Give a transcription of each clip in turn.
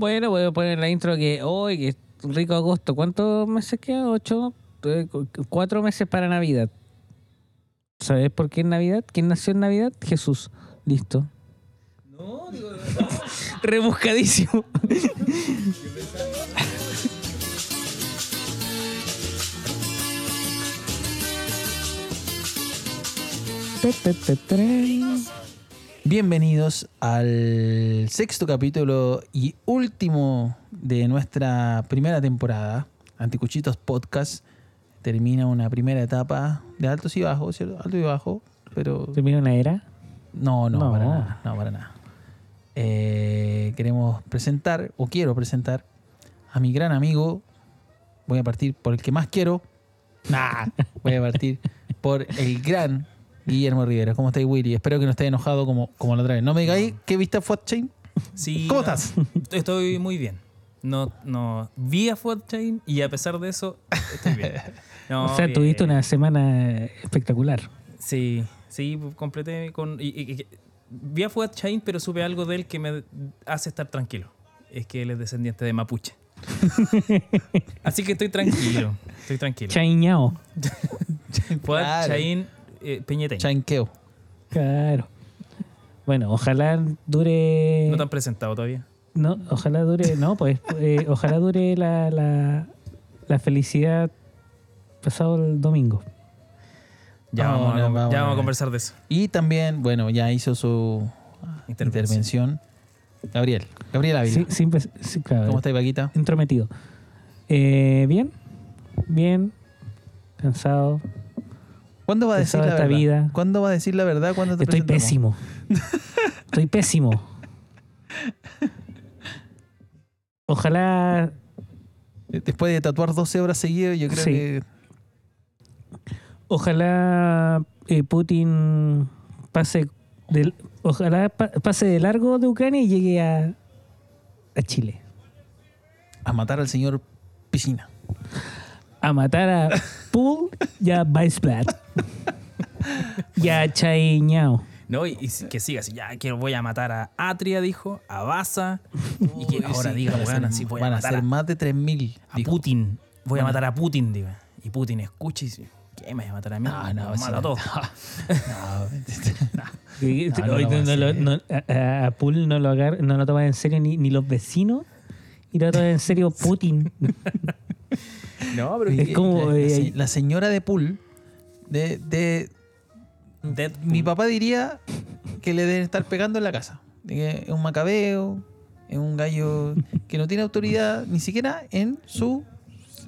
Bueno, voy a poner la intro que hoy, que es rico agosto. ¿Cuántos meses queda? ¿Ocho? Eh, cu- Cuatro meses para Navidad. ¿Sabes por qué es Navidad? ¿Quién nació en Navidad? Jesús. Listo. No, digo, Rebuscadísimo. Bienvenidos al sexto capítulo y último de nuestra primera temporada. Anticuchitos Podcast termina una primera etapa de altos y bajos, ¿cierto? Alto y bajo, pero ¿Termina una era? no, no, No. para nada. No, para nada. Eh, queremos presentar, o quiero presentar, a mi gran amigo. Voy a partir por el que más quiero. Nah, voy a partir por el gran Guillermo Rivera. ¿Cómo estáis, Willy? Espero que no esté enojado como, como la otra vez. No me digáis que viste a Fat Chain. Sí, ¿Cómo no, estás? Estoy muy bien. No, no, vi a Food Chain y a pesar de eso, estoy bien. No, o sea, bien. tuviste una semana espectacular. Sí, sí, completé con... y- y- y- vi a Food Chain, pero supe algo de él que me hace estar tranquilo. Es que él es descendiente de mapuche. Así que estoy tranquilo, estoy tranquilo. Chaiñao. Fuad Claro. Chain eh, Peñeteño. Chainqueo. Claro. Bueno, ojalá dure. No te han presentado todavía. No, ojalá dure. No, pues eh, ojalá dure la, la, la felicidad pasado el domingo. Ya, Vamos, vamos, a, vamos, ya vamos a conversar de eso. Y también, bueno, ya hizo su intervención. Gabriel. Gabriel Ávila. Sí, siempre, sí, claro, ¿Cómo estáis, Paquita? Entrometido. Eh, bien, bien, cansado. ¿Cuándo va a decir la verdad? vida. ¿Cuándo va a decir la verdad? ¿Cuándo te Estoy pésimo. Estoy pésimo. Ojalá Después de tatuar 12 horas seguidas, yo creo Sí. que Ojalá eh, Putin pase del, ojalá pa- pase de largo de Ucrania y llegue a, a Chile. a matar al señor Piscina. A matar a Pool y a Weissblatt. y a Chaiñao. No, y, y que siga así, ya que voy a matar a Atria, dijo, a Baza, y que ahora sí, diga, van a ser- voy a van a matar ser a, más de 3.000. a dijo. Putin, voy a matar a Putin, digo. Y Putin escucha y dice, ¿qué me vas a matar a mí? No, no, sí, mato a todos. No, No, no a no no- Pool no lo, agar- no lo toman en serio ni, ni los vecinos. Y lo toman en serio Putin. No, pero Es como, la, eh, la señora de Pool, de, de mi papá diría que le deben estar pegando en la casa. Que es un macabeo, es un gallo que no tiene autoridad ni siquiera en su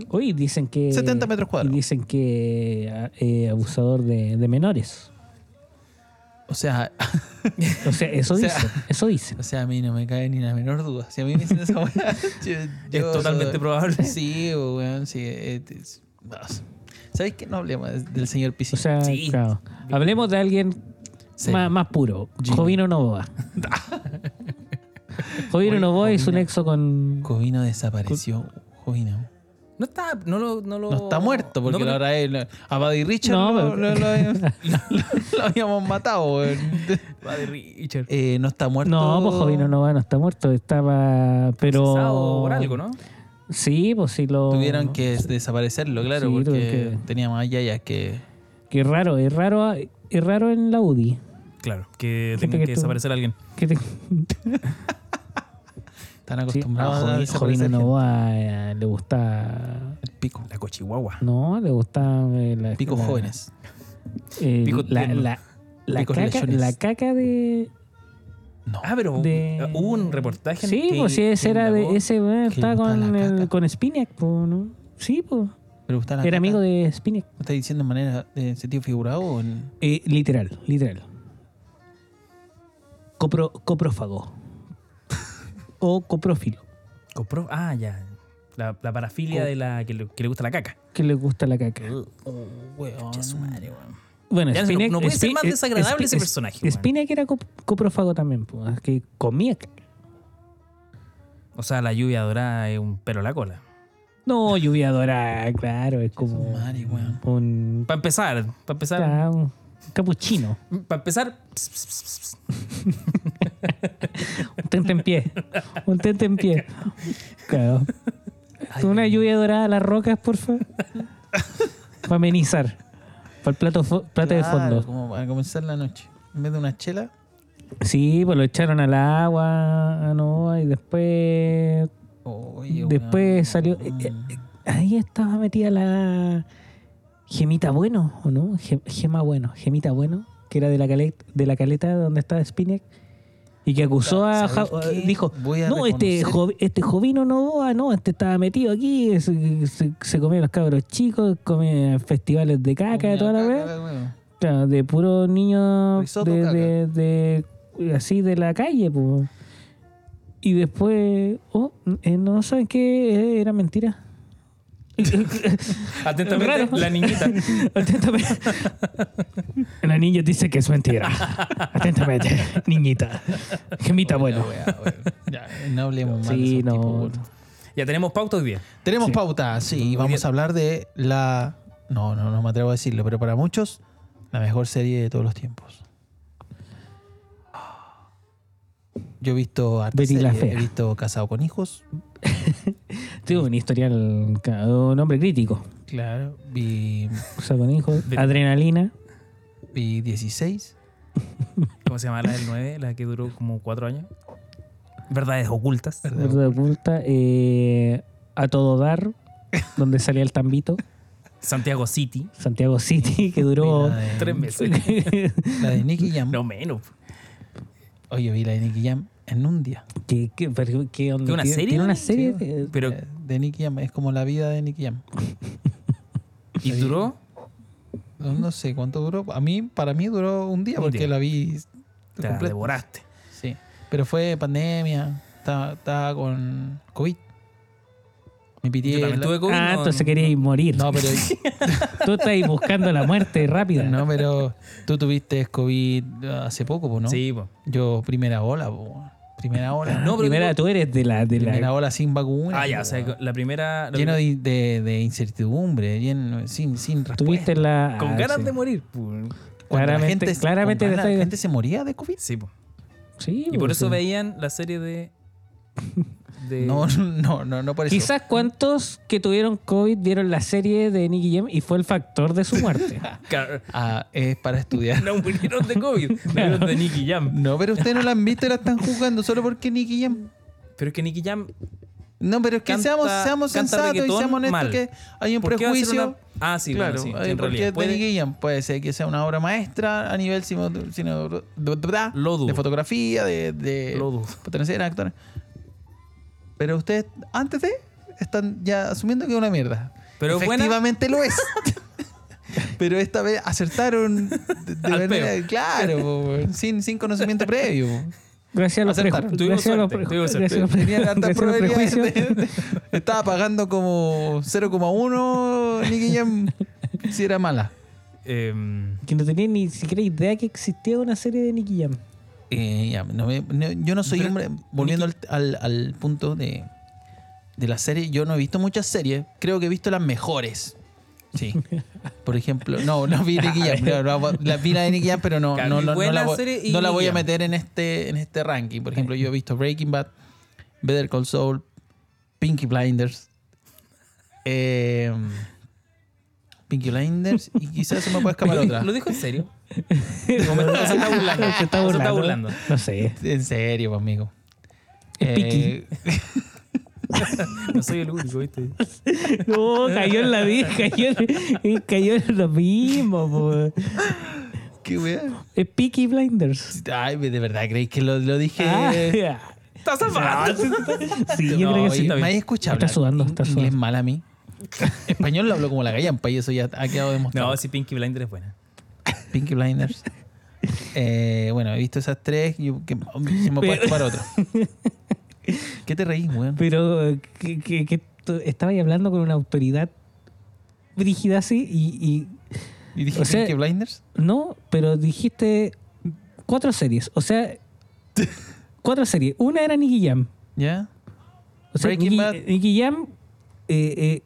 Hoy dicen que. 70 metros cuadrados. Dicen que eh, abusador de, de menores. O sea, O sea, eso O sea- dicen. Eso dicen. o sea, a mí no me cae ni la menor duda. Si a mí me dicen esa weá, Es yo- totalmente probable. Sí, weón, sí. es- es- vamos. ¿Sabéis que no hablemos de- del señor O Piscina? sea, Sí. claro. Hablemos de alguien Sí. más, más puro. Jovino Novoa. Jovino Novoa hizo un exo con. Jovino desapareció. Jovino. No está, no lo, no lo... No está muerto, porque no, la verdad es. A Buddy Richard No, lo, pero- lo- lo habíamos- lo- lo habíamos matado, de Richard. Eh, no está muerto. No, pues Jovino Novoa no está muerto. Estaba. Pero. Por algo, ¿no? Sí, pues sí lo. Tuvieron que desaparecerlo, claro, Sí, porque que- tenía más yayas que. Que raro, es raro, es raro en la UDI. Claro, que tenga que que tú- desaparecer alguien. Que te- Están sí, acostumbrados a a, desaparecer Jovino gente. Novoa eh, le gusta. El pico. La cochihuahua. No, le gusta. eh, la- Picos la- jóvenes. eh, Pico la, tierno. la, la Picos caca, lechones. la caca de. No. Ah, pero De- hubo un reportaje en Sí, que- pues sí, ese era de. Ese estaba con, el, caca. con Spinac, po, ¿no? Sí, pues. ¿Pero gusta la Era caca? amigo de Spinac. ¿Lo estás diciendo de manera de sentido figurado o en.? Eh, literal, literal. Copro, coprófago. O coprófilo. Compró- Ah, ya. La, la parafilia Co- de la que le, que le gusta la caca. Que le gusta la caca. Oh, weón. Su madre, weón. Bueno, Ya no- Spinac, no puede ser más eh, desagradable ese personaje, weón. Spinac era cop- coprófago también, pues, que comía caca. O sea, la lluvia dorada es un pelo a la cola. No, lluvia dorada, claro, es Su como madre, weón. un, Para empezar, para empezar, claro, capuchino. para empezar. Un tente en pie. Un tente en pie. Claro. Una lluvia dorada a las rocas, por favor. Para amenizar. Para el plato, plato de fondo. Como para comenzar la noche. En vez de una chela, Sí, pues lo echaron al agua, ah, no, y después oye, Después salió. eh, eh, ahí estaba metida la. Gemita Bueno, ¿o no? Ge- Gema Bueno, Gemita Bueno, que era de la, caleta, de la caleta donde estaba Spinac. Y que acusó a. ¿Sabes Ja- qué? dijo: Voy a No, este, jo- este Jovino Novoa, no, este estaba metido aquí, se, se, se comía los cabros chicos, come festivales de caca, de toda la Comía vez. caca, weón. Claro, de caca. de, de- así de la calle, pues. Y después, oh, eh, no saben qué Eh, era mentira. Atentamente, Raro. la niñita. Atentamente. La niña dice que es mentira. Atentamente, niñita. Gemita, bueno. Wea. Ya, no hablemos más Sí, de no. tipos. Ya tenemos pauta hoy día. Tenemos Sí. pauta, sí, Muy vamos bien. a hablar de la... No, no, no me atrevo a decirlo, pero para muchos, la mejor serie de todos los tiempos. Yo he visto hartas Betty la he visto Casado con Hijos, Tuvo un historial, un hombre crítico. claro, vi, O sea, con hijos. De- Adrenalina. vi 16, ¿Cómo se llama la del 9? La que duró como cuatro años. Verdades ocultas. Verdad. Verdad oculta. eh, a todo dar. Donde salía el tambito. Santiago City. Santiago City, que duró. de, Tres meses. la de Nicky Jam. No menos. Oye, vi la de Nicky Jam en un día. ¿Qué, qué, qué onda? ¿Qué, una ¿Tiene- serie? ¿Tiene una serie? Sí, de- Pero- de, de Nicky Jam, es como la vida de Nicky Jam. ¿Y duró? No, no sé cuánto duró. A mí, para mí duró un día Un porque día. la vi Te la devoraste. Sí. Pero fue pandemia. Estaba, estaba con COVID. Me pitié. Yo también la- tuve COVID. ah, no- entonces querías morir. No, pero, Tú estás ahí buscando la muerte rápida. no, pero tú tuviste COVID hace poco, po, ¿no? Sí, po. Yo, primera ola, po. Primera ola. No, pero Primera, tú eres de la. De primera la ola sin vacuna. Ah, ya, o sea, la primera. Lleno primera- de, de- de incertidumbre, lleno, sin, sin respuesta. tuviste la. Con ah, ganas sí. de morir. Cuando Claramente- la gente, claramente la gente se moría de COVID. Sí, po. Sí, Y por eso veían la serie de. de No, no, no, no por eso. Quizás cuántos que tuvieron COVID vieron la serie de Nicky Jam y fue el factor de su muerte. Claro, Ah, es para estudiar. No murieron de COVID, murieron de Nicky Jam. No, pero ustedes no la han visto y la están jugando solo porque Nicky Jam. Pero es que Nicky Jam. No, pero es que Canta- seamos, seamos canta sensatos y seamos honestos mal. que hay un ¿por qué va a ser prejuicio. una- Ah, sí, claro, bueno, sí. hay- en porque realidad. es de Puede- Nicky Jam. Puede ser que sea una obra maestra a nivel cine, cine- Lo dudo. de fotografía, de, de Lo dudo. pertenecer a actores. Pero ustedes, antes de, están ya asumiendo que es una mierda. Pero es buena. Efectivamente lo es. Pero esta vez acertaron de, de Al manera, peo. claro, sin, sin conocimiento previo. Gracias a los prejuicios. Tuvimos Gracias a los suerte, pre- tuvimos gracias a los pre- Tenían hartas gracias a los probabilidades. prejuicios. de- estaba pagando como 0,1 Nicky Jam si era mala. em, Que no tenía ni siquiera idea que existía una serie de Nicky Jam. Eh, ya, no me- no- yo no soy Pero, hombre. Volviendo al, al- al punto de, de la serie, yo no he visto muchas series. Creo que he visto las mejores. Sí. Por ejemplo, no, no vi Nicky Jam. no, la vi la de Nicky Jam, pero no, no, no, no la, voy, serie y no la voy a meter en este, en este ranking. Por ejemplo, yo he visto Breaking Bad, Better Call Saul, Pinky Blinders. eh, Pinky Blinders y quizás se me puede escapar otra. ¿Lo dijo en serio? ¿O me- o se está burlando? Se está ¿O se burlando. burlando? No sé. En serio, pues, amigo. Es Eh, No soy el único, ¿viste? No, cayó en la vida, cayó, en- cayó en lo mismo. po. qué wea. Es Peaky Blinders. Ay, de verdad, ¿creéis que lo, lo dije? Ah, ¡Estás zafado! sí, yo No, creo que sí. ¿Me has escuchado Está sudando, está inglés sudando. mal a mí? Español lo hablo como la gallampa y eso ya ha quedado demostrado. No, sí, Pinky Blinder es buena. Pinky Blinders. Eh, bueno, he visto esas tres y que, se me puede escapar otra. ¿Qué te reís, weón? Pero que, que, estabas ahí hablando con una autoridad brígida así y, ¿Y o sea- Pinky Blinders? no, pero dijiste cuatro series. O sea, cuatro series. Una era Nicky Jam. ¿Ya? O sea, Breaking Nicky, Bad. Nicky Jam eh, eh,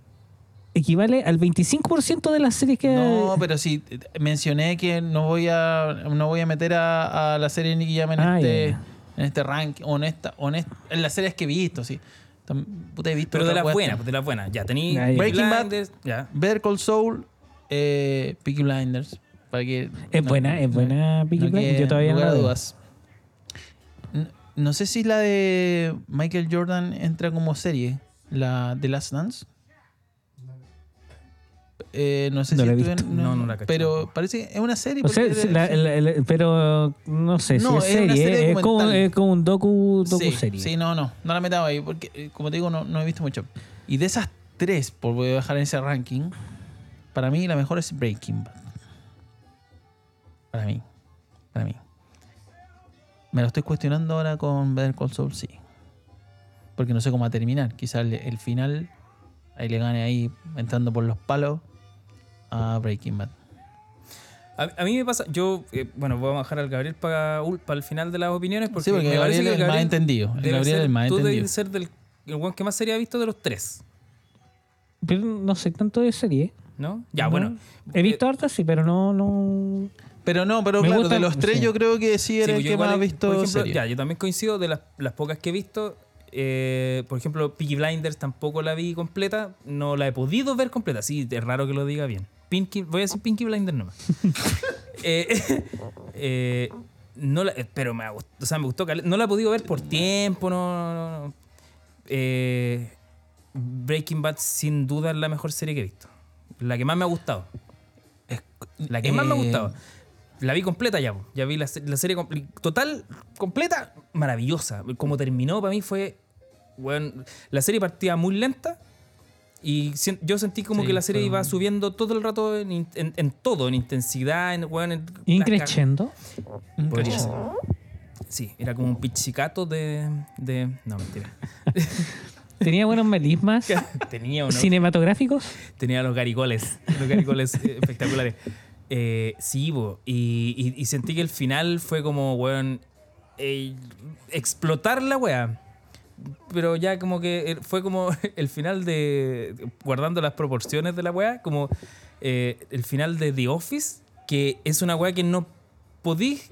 equivale al 25% de las series que... No, pero sí, eh, mencioné que no voy a, no voy a meter a, a la serie Nicky Jam en, Ah, este, ya, en este ranking, o en, esta, o en, las series que he visto, sí. Puta, he visto Pero de las buenas, pues de las buenas. Ya, tení Ahí. Breaking Bad. Blinders, Ya. Better Call Saul, eh, Peaky Blinders. Para que, Es buena, es buena Peaky Blinders. Yo todavía no la dudas. N- No sé si la de Michael Jordan entra como serie, la de Last Dance. Eh, no sé No si la he visto. No, no la cacho. Pero parece que es una serie. O sea, porque- sí, la- la- la- pero no sé No, si es es una serie. es, como, documental. es como un docu, docu sí, serie. sí, no, no. No la metaba ahí porque, eh, como te digo, no, no he visto mucho. Y de esas tres, por voy a bajar en ese ranking, para mí la mejor es Breaking Bad. Para mí. Para mí. Me lo estoy cuestionando ahora con Better Call Saul, sí. Porque no sé cómo va a terminar. Quizás el, el final ahí le gane ahí entrando por los palos a Breaking Bad. A, a mí me pasa, yo, eh, bueno, voy a bajar al Gabriel para, para el final de las opiniones. Porque sí, porque me parece Gabriel que es el más entendido. El Gabriel es el más tú entendido. debes ser del el que más serie ha visto de los tres, Pero no sé tanto de serie. ¿no? Ya, No. bueno. He visto hartas, sí, pero no. no... Pero no, pero Me claro, gusta- de los tres sí. yo creo que sí Sí, era pues el yo que más ha he- visto Por ejemplo, serie. ya, yo también coincido de las, las pocas que he visto. eh, por ejemplo, Peaky Blinders tampoco la vi completa. No la he podido ver completa. Sí, es raro que lo diga bien. Pinky, voy a decir Pinky Blinders nomás. Eh, eh, no la- eh, pero me, gustó, o sea, me gustó. No la he podido ver por tiempo. No, no, no. Eh, Breaking Bad, sin duda, es la mejor serie que he visto. La que más me ha gustado. La que más me ha gustado. La vi completa ya. Ya vi la, la serie compl- total, completa, maravillosa. Como terminó, para mí fue. Bueno, la serie partía muy lenta. Y yo sentí como Sí, que la serie fue iba subiendo todo el rato en, en- en todo, en intensidad, en, weón, en Increchendo. Podría ser. Sí, era como un pichicato de, de. No, mentira. Tenía buenos melismas Tenía uno. cinematográficos. Tenía los garigoles, los garigoles eh, espectaculares. Eh, sí, bo, y, y- y sentí que el final fue como, weón, eh, explotar la wea. Pero ya como que eh, fue como el final de, guardando las proporciones de la wea, como eh, el final de The Office, que es una wea que no podís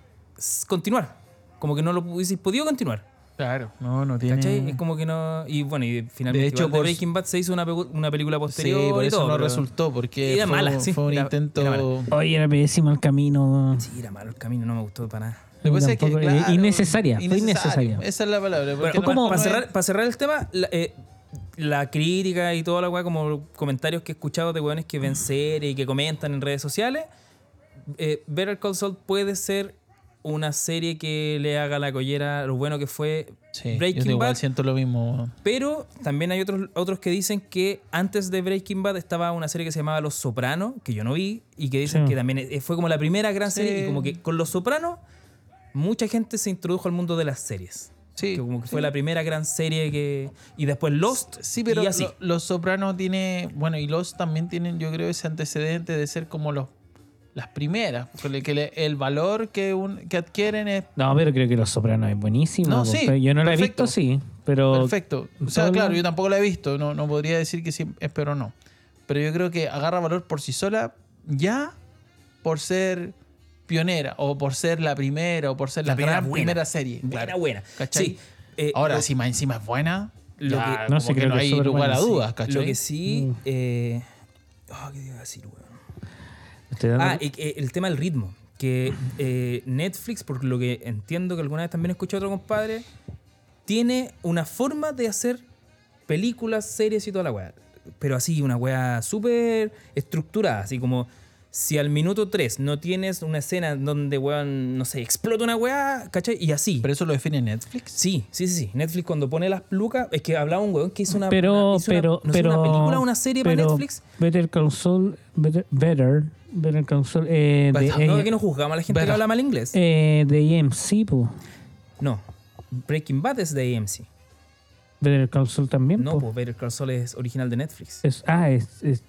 continuar. Como que no lo hubieses podido continuar. Claro, no, no tiene. ¿Cachai? Es como que no. Y bueno, y finalmente De hecho, por- Breaking Bad se hizo una, una película Sí, posterior. por y eso todo, no pero- resultó, porque Era fue, mala, sí, fue un era- intento. era. Oye, era pésimo el camino. Sí, era malo el camino, no me gustó para nada. Lo que que, claro, innecesaria, fue innecesaria. Esa es la palabra. porque Bueno, no- como- no para, es- cerrar, para cerrar el tema, la, eh, la crítica y toda la weá, como comentarios que he escuchado de weones que ven series y que comentan en redes sociales, eh, Better Call Saul puede ser una serie que le haga la collera lo bueno que fue Sí, yo Breaking igual Bad. siento lo mismo. Pero también hay otros, otros que dicen que antes de Breaking Bad estaba una serie que se llamaba Los Sopranos, que yo no vi, y que dicen Sí. que también eh, fue como la primera gran serie, y como que con Los Sopranos mucha gente se introdujo al mundo de las series. Sí, Que como que sí. fue la primera gran serie que... Y después Lost, Sí, pero y así. lo- Los Sopranos tiene. Bueno, y los también tienen, yo creo, ese antecedente de ser como los las primeras. porque que le- el valor que, un, que adquieren es No, pero creo que Los Sopranos es buenísimo. No, sí, Yo no la he perfecto. visto, sí. Pero perfecto. O sea, claro, bien. yo tampoco la he visto. No, no podría decir que sí es, pero no. Pero yo creo que agarra valor por sí sola ya por ser pionera o por ser la primera o por ser la, La primera gran buena. primera serie. Buena, claro. buena. ¿Cachai? Sí. eh, Ahora, lo- si más encima es buena, lo que- No, sí, que no que hay lugar buena, a sí. dudas, ¿cachai? Lo que sí... Mm. eh, oh, ¿Qué te iba a decir, weón? Estoy dando- Ah, el tema del ritmo. Que eh, Netflix, por lo que entiendo que alguna vez también escuché a otro compadre, tiene una forma de hacer películas, series y toda la weá. Pero así, una weá súper estructurada. Así como si al minuto 3 no tienes una escena donde, weón, no sé, explota una weá, ¿cachai? Y así. Pero eso lo define Netflix. Sí, sí, sí, sí. Netflix cuando pone las lucas, es que hablaba un weón que hizo una, pero, una- hizo una- pero, no pero, una película, una serie para pero Netflix. Better Saul, Better, Better, Better Saul, eh, de. No, eh, que no juzgamos a la gente que habla mal inglés. eh, de AMC, po. No. Breaking Bad es de AMC. Better Saul también, No, po. pues Better Saul es original de Netflix. Es- ah, es, es-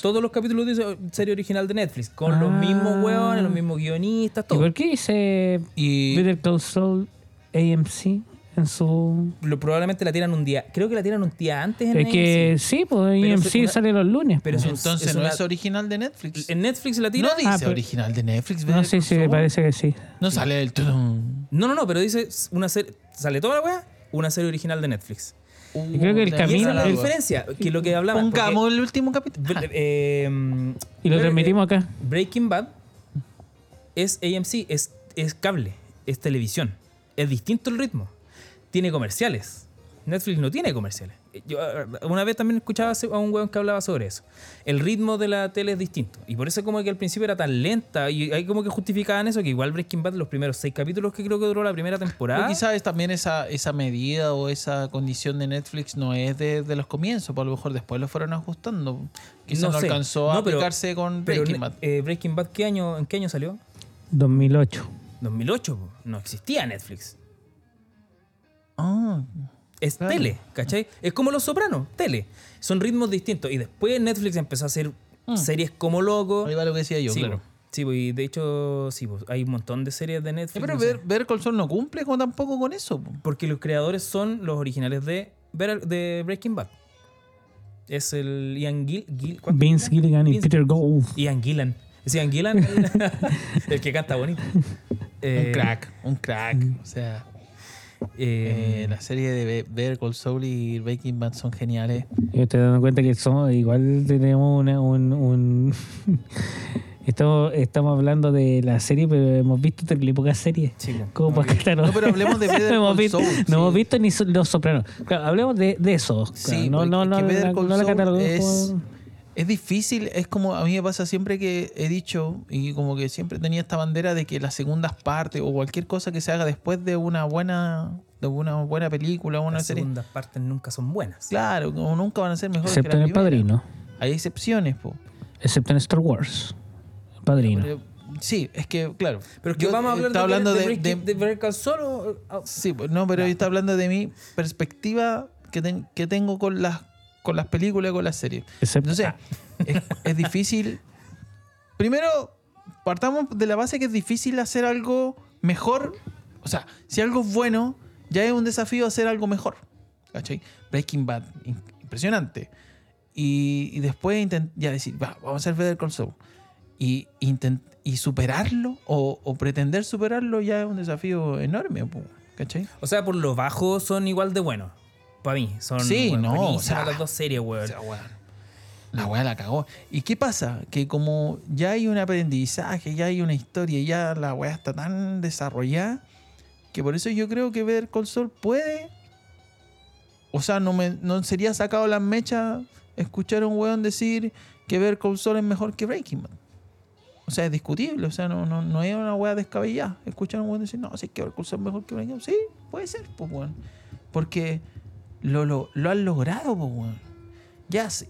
Todos los capítulos de serie original de Netflix, con los Ah. mismos hueones, los mismos guionistas, ¿Y todo. por qué dice Y Better Call Saul AMC en su... Lo, probablemente la tiran un día. Creo que la tiran un día antes en Es que AMC. sí, pues Pero AMC una- sale los lunes. pero pues. Entonces es no es original de Netflix. En Netflix la tiran. No dice Ah, pero- original de Netflix. no, sí, Call sí, Saul. parece que sí. No sale el... No, no, no, pero dice una serie. Sale toda la weá, una serie original de Netflix. Y creo que el Uh, camino- esa es la diferencia. Que lo que hablamos. Pongamos el último capítulo. Eh, Y lo transmitimos acá. Breaking Bad es AMC, es, es cable, es televisión. Es distinto el ritmo. Tiene comerciales. Netflix no tiene comerciales. Yo eh, una vez también escuchaba a un weón que hablaba sobre eso. El ritmo de la tele es distinto. Y por eso como que al principio era tan lenta. Y hay como que justificaban eso, que igual Breaking Bad, los primeros seis capítulos que creo que duró la primera Pero temporada. quizás también esa, esa medida o esa condición de Netflix no es de, de los comienzos, pues a lo mejor después lo fueron ajustando. Quizás no, sé. alcanzó a No, pero- aplicarse con pero, Breaking Bad. eh, Breaking Bad, ¿qué año, ¿en qué año salió? 2008. 2008. po. No existía Netflix. Ah, Es Claro. tele, ¿cachai? Es como Los Sopranos, tele. Son ritmos distintos. Y después Netflix empezó a hacer Mm. series como loco. ahí va lo que decía yo, sí, claro. po. Sí, po, y de hecho, sí, po, hay un montón de series de Eh, Netflix. pero ver, ver Call Saul no cumple con, tampoco con eso. po. Porque los creadores son los originales de, de Breaking Bad. Es el Ian Gill. ¿cuánto? Vince Gilligan y Vince- Peter Gould. Ian Gillan. ¿Es Ian Gillan? el que canta bonito. Eh, un crack, un crack. O sea, eh, eh, la serie de Be- Better Call Saul y Breaking Bad son geniales. Yo estoy dando cuenta que somos, igual tenemos una, un... un- estamos, estamos hablando de la serie, pero hemos visto terrible pocas series. sí, po. Como para No, pero hablemos de Better no Saul, no sí. hemos visto ni Los Sopranos. Claro, hablemos de, de eso. claro, Sí, no, no, no, la, no la es, es difícil, es como a mí me pasa siempre que he dicho y como que siempre tenía esta bandera de que las segundas partes o cualquier cosa que se haga después de una buena de una buena película o una Las serie, segundas partes nunca son buenas. claro, como nunca van a ser mejores Excepto que en la El primera. Padrino. Hay excepciones, po. Excepto en Star Wars. El Padrino. Pero- sí, es que claro. Pero es que yo vamos a hablar de, hablando de, de, de- de Better Call Saul o- o- Sí, pues, no, pero yo estaba hablando de mi perspectiva que, ten- que tengo con las, con las películas y con las series. Excepto, Entonces, ah, es, es difícil. Primero, partamos de la base que es difícil hacer algo mejor. O sea, si algo es bueno, ya es un desafío hacer algo mejor. ¿Cachai? Breaking Bad, in- impresionante. Y, y después ya decir, va, vamos a hacer Better Call Saul. Y, y superarlo o, o pretender superarlo ya es un desafío enorme. ¿Cachai? O sea, por lo bajo son igual de buenos. Para mí. Son Sí, no, o sea, las dos series, weón. O sea, weón, La weá la cagó. ¿Y qué pasa? Que como ya hay un aprendizaje, ya hay una historia, ya la weá está tan desarrollada, que por eso yo creo que ver Saul puede. O sea, no, me, no sería sacado las mechas escuchar a un weón decir que ver Saul es mejor que Breaking Bad. O sea, es discutible. O sea, no, no, no es una weá descabellada. Escuchar a un weón decir, no, si es que ver Saul es mejor que Breaking Bad. Sí, puede ser, pues, weón. Porque lo, lo, lo han logrado, pues, weón.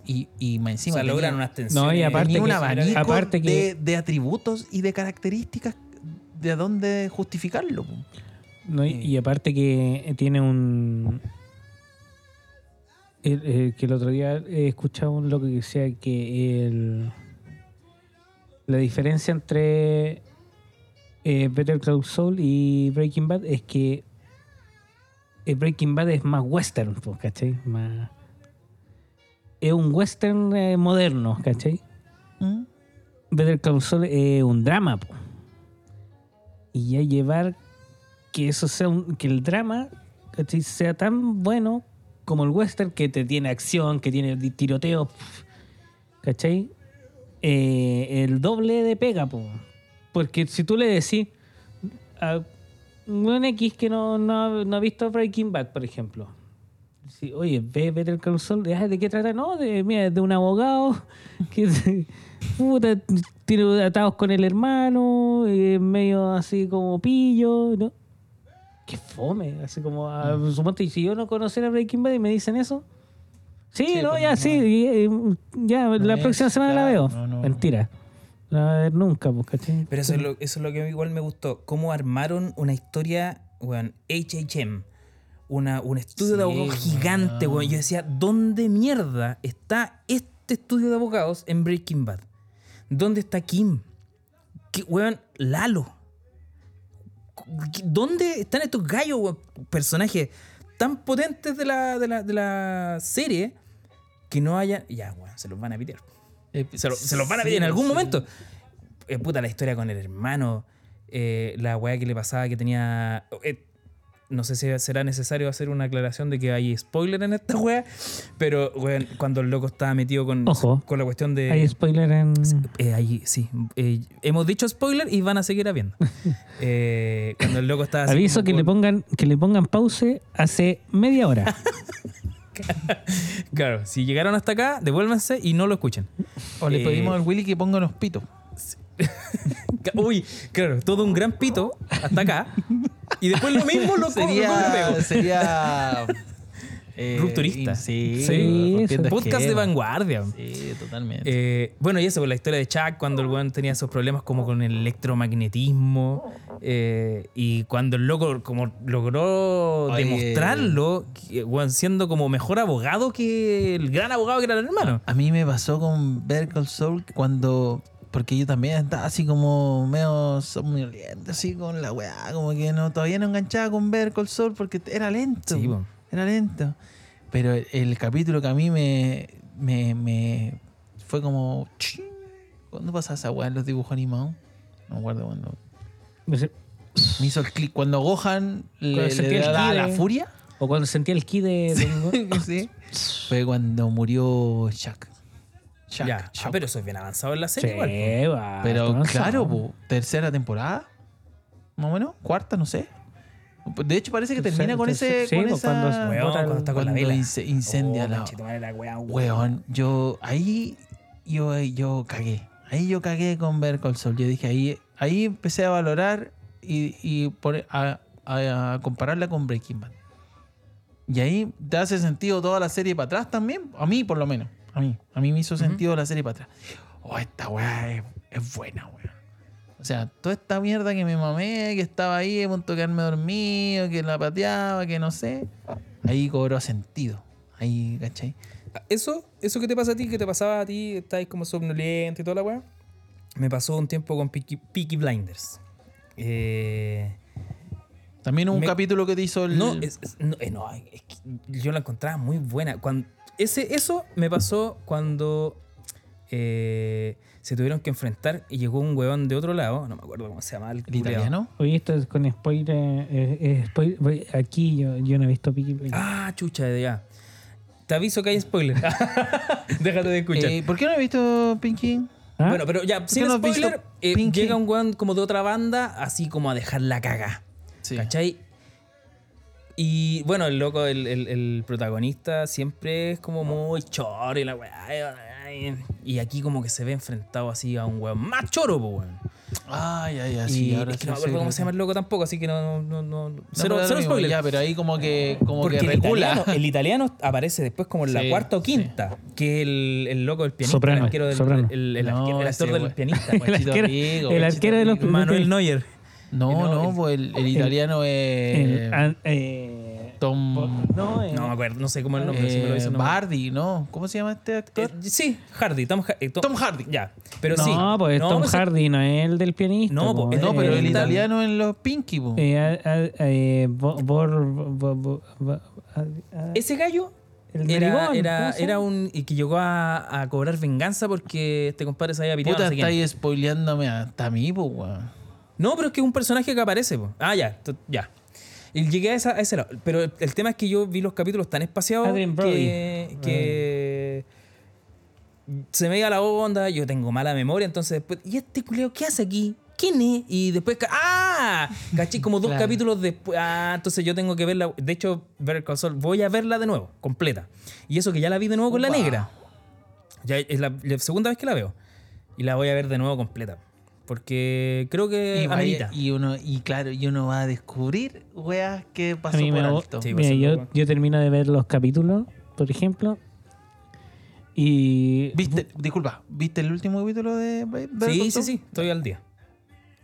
Y, y más o encima. sea, tenía- logran unas tensiones. No, y aparte un que- abanico aparte que- de, de atributos y de características de dónde justificarlo. po. No, y, Eh. y aparte que tiene un... el- el- que el otro día he escuchado un loco que decía que el, la diferencia entre eh, Better Call Saul y Breaking Bad es que eh, Breaking Bad es más western, ¿cachai? Más, es un western eh, moderno, ¿cachai? ¿Mm? Better Call Saul es un drama, po. Y ya llevar que eso sea un, que el drama ¿cachai? sea tan bueno como el western que te tiene acción, que tiene tiroteo, ¿cachai? Eh, el doble de pega, po. Porque si tú le decís a un X que no, no, ha- no ha visto Breaking Bad, por ejemplo. Sí, oye, ve Better Call Saul, ¿de de qué trata? No, de, mira, de un abogado que puta, tiene atados con el hermano, eh, medio así como pillo, ¿no? Qué fome, así como, ah, suponte, y si yo no conociera Breaking Bad y me dicen eso, sí, Sí, no, pues, ya, no. sí, eh, ya, la es, próxima semana la veo. no, no. Mentira. No la voy a ver nunca, pues, ¿cachai? Pero eso es, lo, eso es lo que igual me gustó. Cómo armaron una historia, weón, HHM. Una, un estudio de abogados gigante, weón. weón. Yo decía, ¿dónde mierda está este estudio de abogados en Breaking Bad? ¿Dónde está Kim? ¿Qué, weón? Lalo. ¿Dónde están estos gallos, weón? Personajes tan potentes de la, de la, de la serie que no haya. Ya, weón, se los van a pitear. Eh, Se, lo- se los van a sí, pedir en algún sí. momento. Eh, puta, la historia con el hermano. eh, la weá que le pasaba que tenía. eh, no sé si será necesario hacer una aclaración de que hay spoiler en esta weá. Pero, weón, cuando el loco estaba metido con, Ojo. con la cuestión de. Hay spoiler en. Eh, ahí, sí. Eh, hemos dicho spoiler y van a seguir habiendo. Eh, cuando el loco estaba Aviso que le con- pongan que le pongan pause hace media hora. Claro, si llegaron hasta acá, devuélvanse y no lo escuchen. O le Eh, pedimos al Willy que ponga unos pitos. Uy, claro, todo un gran pito hasta acá. Y después lo mismo lo lo Sería. eh, Rupturista. Sí, Sí, Podcast de vanguardia. Sí, totalmente. Eh, bueno, y eso, con la historia de Chuck, cuando el weón tenía esos problemas como con el electromagnetismo, eh, y cuando el loco como logró Oye. demostrarlo, weón, siendo como mejor abogado que el gran abogado que era el hermano. A mí me pasó con Better Call Saul cuando. Porque yo también estaba así como medio somnoliento, así con la weá, como que no, todavía no enganchaba con Better Call Saul porque era lento. Sí, po. Era lento. Pero el, el capítulo que a mí me, me, me fue como. ching, ¿Cuándo pasa esa weá en los dibujos animados? No me acuerdo cuando. Me hizo el clic. Cuando Gohan le, Cuando le sentía el da la furia. O cuando sentía el ki de. de- sí. Fue cuando murió Shaq. Shaq, Ya, ah, pero eso es bien avanzado en la Sí, serie, igual. va, Pero claro, po, tercera temporada. Más o menos, cuarta, no sé. De hecho, parece que termina con ese. Sí, con pues, esa, cuando- Weón, Bota el- cuando está con la cuando vela. ince- incendia Oh, la- la weá, Weón, yo ahí yo, yo cagué. Ahí yo cagué con ver Call Saul. Yo dije, ahí, ahí empecé a valorar y, y por- a, a- a compararla con Breaking Bad. Y ahí te hace sentido toda la serie para atrás también. A mí, por lo menos. A mí. A mí me hizo sentido la serie para atrás. Oh, esta weá es, es buena, weón. O sea, toda esta mierda que me mamé, que estaba ahí a punto de quedarme dormido, que la pateaba, que no sé. Ahí cobró sentido. Ahí, ¿cachai? Eso, eso que te pasa a ti, que te pasaba a ti, estáis como somnoliento y toda la weá, me pasó un tiempo con Peaky, Peaky Blinders. Eh, También un Me- capítulo que te hizo el. no, es, es- no, eh, no, es que yo la encontraba muy buena. Cuando, ese, eso me pasó cuando eh, se tuvieron que enfrentar y llegó un weón de otro lado, no me acuerdo cómo se llama. El, ¿El italiano? Oye, esto es con spoiler. eh, eh, spoiler- aquí yo, yo no he visto Peaky Blinders. Ah, chucha, ya. Te aviso que hay spoiler. Déjate de escuchar. Eh, ¿Por qué no he visto Pinky? ¿Ah? Bueno, pero ya, sin no spoiler, eh, Pinky? llega un weón como de otra banda, así como a dejar la caga. Sí. ¿Cachai? Y bueno, el loco, el, el- el protagonista siempre es como muy choro y la weá. Y aquí como que se ve enfrentado así a un weón más choro, pues weón. Ay, ay, ay. y Sí, ahora es que sí no me acuerdo cómo que- se llama el loco tampoco, así que no, no, no, no- cero, cero spoiler. Ya, pero ahí como que, como Porque que el recula. italiano, el italiano aparece después como en la cuarta o sí. quinta, que el, el loco del pianista, Soprano, el arquero del, soprano. el, el No, el actor del we- pianista. el Guachito arquero, rico, el arquero de los. Manuel Neuer. No, No, no, el- pues el, el italiano es. El- eh, Tom. no, eh, No me acuerdo, no sé cómo es el nombre. si me lo eh, dice, no me- Bardi, ¿no? ¿Cómo se llama este actor? Eh, sí, Hardy, Tom, Ha- eh, Tom Hardy. Ya, pero no, sí. pues No, Tom pues, Hardy no es el del pianista. No, po, pues, No, eh, pero el italiano en los Pinky, po. Eh, a- a- eh, bo- bor, bo- bo- bo- a- a- Ese gallo el era, narigón, era, ¿cómo se era un. y que llegó a, a cobrar venganza porque este compadre se había piteado. Puta, no sé está quién. ahí spoileándome hasta a mí, po, weón. No, pero es que es un personaje que aparece. po. Ah, ya, ya. Y llegué a, esa- a ese lado. Pero el, el tema es que yo vi los capítulos tan espaciados que, se me iba la onda, yo tengo mala memoria, entonces después, ¿y este culeo qué hace aquí? ¿Quién es? Y después, ¡ah! Caché como dos Claro. capítulos después. Ah, entonces yo tengo que verla. De hecho, ver Call Saul, voy a verla de nuevo, completa. Y eso que ya la vi de nuevo con la negra. Ya es la, la segunda vez que la veo. Y la voy a ver de nuevo completa. Porque creo que Y, vaya- amerita. y uno, y claro, y uno va a descubrir weas que A pasó mí por me alto. Sí, mira, yo, termino de ver los capítulos, por ejemplo, y ¿Viste, disculpa, ¿viste el último capítulo de Call Sí, sí, sí, estoy al día.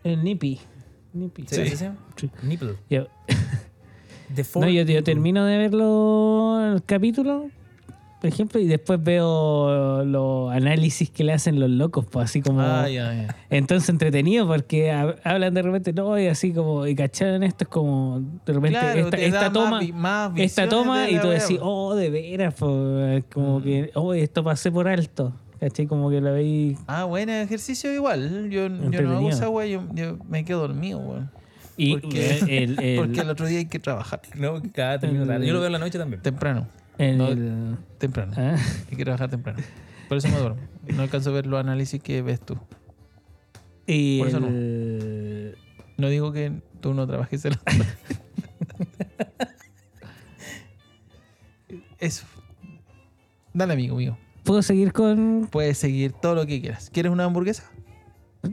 el Nippy. Nippy. ¿Sí? ¿Sí? sí? Sí. Nipple. Yo- no, yo, termino de ver los capítulos por ejemplo, y después veo los análisis que le hacen los locos, pues así como... Ah, ya, ya. Entonces entretenido porque ha- hablan de repente, no, y así como, y cacharon esto, es como, de repente, Claro, esta, más toma, esta toma, y tú decís, oh, de veras, pues, como Mm. que, oh, esto pasé por alto, ¿cachai? Como que lo veis, Ah, buen ejercicio igual. Yo, yo no hago esa wea, yo, yo me quedo dormido, weón. y Porque- el, el, Porque el otro día hay que trabajar. No, cada termino tarde. Yo lo veo en la noche también. Temprano. El- no- el- Temprano. ah, Hay que trabajar temprano. Por eso me duermo. No alcanzo a ver los análisis que ves tú. y Por eso no. el- No digo que tú no trabajes en la Eso. Dale, amigo mío. ¿Puedo seguir con...? Puedes seguir todo lo que quieras. ¿Quieres una hamburguesa?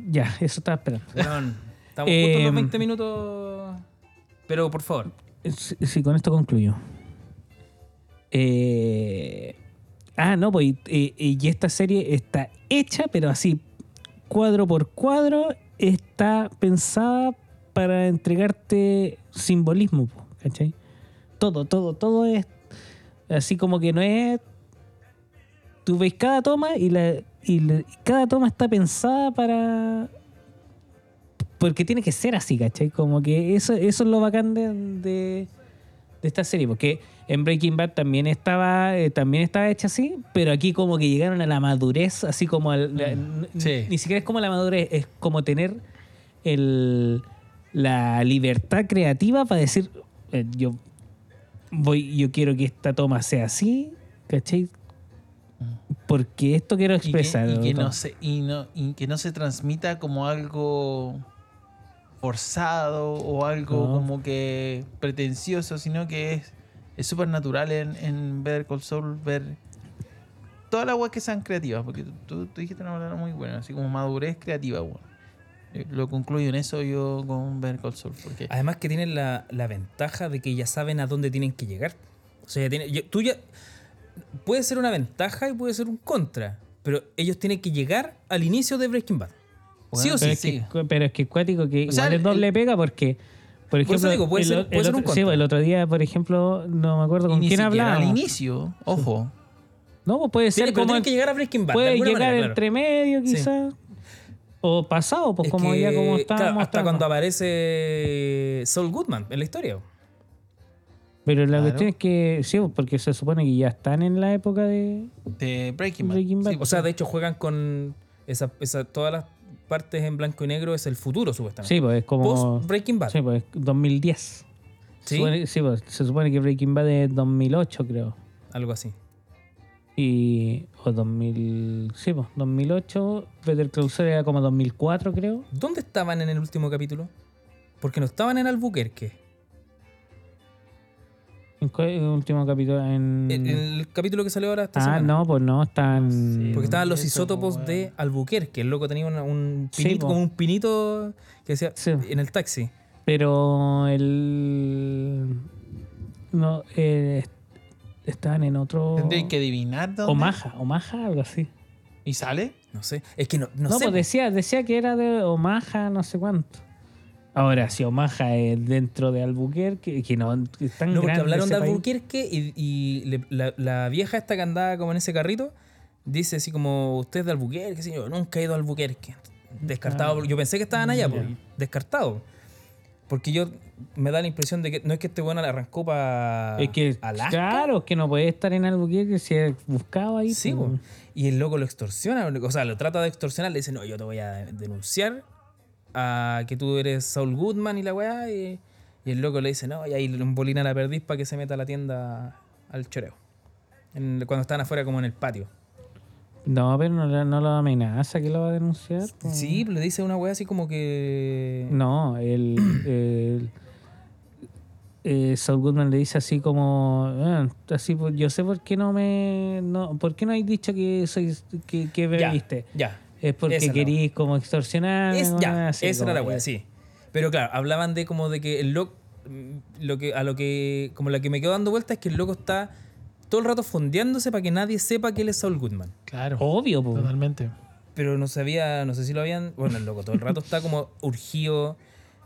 Ya, eso estaba esperando. Weón, estamos justo en los Em, 20 minutos. Pero por favor. Sí, sí, con esto concluyo. Eh, ah, no, pues y, y- esta serie está hecha, pero así, cuadro por cuadro, está pensada para entregarte simbolismo, ¿cachai? Todo, todo, todo es así como que no es... Tú ves cada toma y, la, y la- y cada toma está pensada para... Porque tiene que ser así, ¿cachai? Como que eso, eso es lo bacán de, de, de esta serie, porque en Breaking Bad también estaba, eh, también estaba hecha así, pero aquí como que llegaron a la madurez, así como al- la- n- Sí. ni siquiera es como la madurez, es como tener el, la libertad creativa para decir, eh, yo voy, yo quiero que esta toma sea así, ¿cachai? Porque esto quiero Y que, expresar. y que ¿no? no se, y no, y que no se transmita como algo forzado o algo No. como que pretencioso, sino que es es súper natural en, en ver Call Saul, ver todas las weas que sean creativas, porque tú, tú- tú dijiste una palabra muy buena, así como madurez creativa, weón. Eh, Lo concluyo en eso yo con ver Call Saul, porque Además que tienen la, la ventaja de que ya saben a dónde tienen que llegar. O sea, ya tiene- ya- tú ya... Puede ser una ventaja y puede ser un contra. Pero ellos tienen que llegar al inicio de Breaking Bad. sí o sí. Pero es, sí. que, pero es que cuático que O sea, igual es el- doble pega porque, por ejemplo, eso digo, puede el, ser- puede el ser un otro, sí, contra. el otro día, por ejemplo, no me acuerdo con quién siquiera al inicio, ojo. No, pues puede ser como tienen que llegar a Breaking Bad. de puede llegar manera, claro. entre medio quizás o pasado, pues Es como que, ya como claro, estábamos hasta cuando aparece Saul Goodman en la historia. Pero la Claro. cuestión es que sí, porque se supone que ya están en la época de De Breaking Bad. Breaking Bad. Sí, O sea, de hecho juegan con esa, esa- todas las partes en blanco y negro es el futuro supuestamente. Sí, pues es como Post Breaking Bad. sí, pues 2010. Se ¿Sí? supone- sí, pues se supone que Breaking Bad es 2008, creo. Algo así. Y. O 2000. Sí, pues, 2008. Better Call Saul era como 2004, creo. ¿Dónde estaban en el último capítulo? Porque no estaban en Albuquerque. ¿En cuál es el último capítulo? En... En el capítulo que salió ahora esta ah, semana. no, pues no, están. Sí, Porque estaban los Eso, isótopos pues, de. Albuquerque. El loco tenía una- un pinito, po. como un pinito que decía Sí. en el taxi. Pero el. No, eh, estaban en otro. Tendría que adivinar dónde. Omaha, Omaha, algo así. ¿Y sale? No sé. Es que no, no, No, sé. pues decía, decía que era de Omaha, no sé cuánto. Ahora, si Omaha es dentro de Albuquerque, que no es tan No, porque hablaron de país. Albuquerque y, y le- la, la vieja esta que andaba como en ese carrito dice así como, usted es de Albuquerque, yo nunca he ido a Albuquerque. Descartado. Ah. Yo pensé que estaban allá, pues, descartado. Porque yo me da la impresión de que no es que este bueno le arrancó para Es que, Alaska. claro, que no puede estar en Albuquerque si es buscado ahí. Sí, pues. po. y el loco lo extorsiona, o sea, lo trata de extorsionar, le dice, no, yo te voy a denunciar a que tú eres Saul Goodman y la weá, y, y el loco le dice, no, y ahí le embolina la perdiz para que se meta a la tienda al choreo. En- cuando están afuera como en el patio. No, pero no, no lo amenaza que lo va a denunciar. po. Sí, le dice una weá así como que... No, el, el- eh, Saul Goodman le dice así como, "Ah, así pues, yo sé por qué no me, no, por qué no hay dicho que soy, que, que Ya, bebiste. ya. Es porque Esa la querís como extorsionar. Es, ya, esa era la weá, sí. Pero claro, hablaban de como de que el loco, lo que, a lo que, como la que me quedó dando vuelta es que el loco está todo el rato fondeándose para que nadie sepa que él es Saul Goodman. Claro. Obvio, po. Totalmente. pero no sabía, no sé si lo habían. Bueno, el loco todo el rato está como urgido.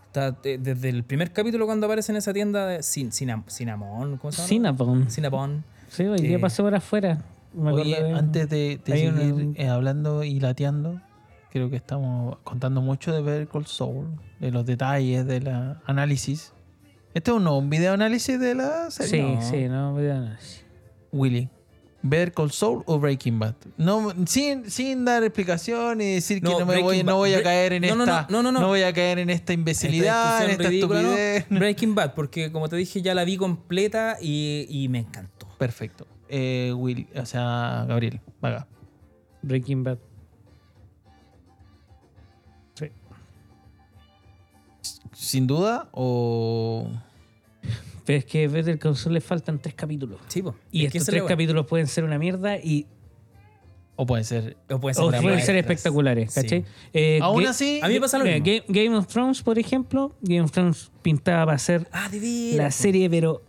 Está eh, desde el primer capítulo cuando aparece en esa tienda de Cin- Cinam- Cinnamon, ¿cómo se llama? Cinnabon. Cinnabon. Sí, hoy día Eh, pasé por afuera. Me Oye, de- antes de, de seguir una- eh, hablando y lateando, creo que estamos contando mucho de Better Call Saul, de los detalles, del análisis. Este es un, un video análisis de la Sí, serie. No. sí, no, no, Willy. Better Call Saul o Breaking Bad. No, sin, sin dar explicación y decir que No, me voy, no voy a caer en no, esta. no, no, no, no. voy a caer en esta imbecilidad, en Esta ridícula, estupidez. Breaking Bad, porque como te dije, ya la vi completa y, y me encantó. Perfecto. Eh, Willy, o sea, Gabriel, vaga. Breaking Bad. Sí. Sin duda o. Pero es que a Better Call Saul le faltan tres capítulos. Sí, po. Y Es que estos tres capítulos pueden ser una mierda y O puede ser. O puede ser o pueden ser espectaculares, Sí. ¿cachai? Eh, Aún así. A mí me pasa lo mira, mismo. Ga- Game of Thrones, por ejemplo, Game of Thrones pintaba para ser Ah, la serie, pero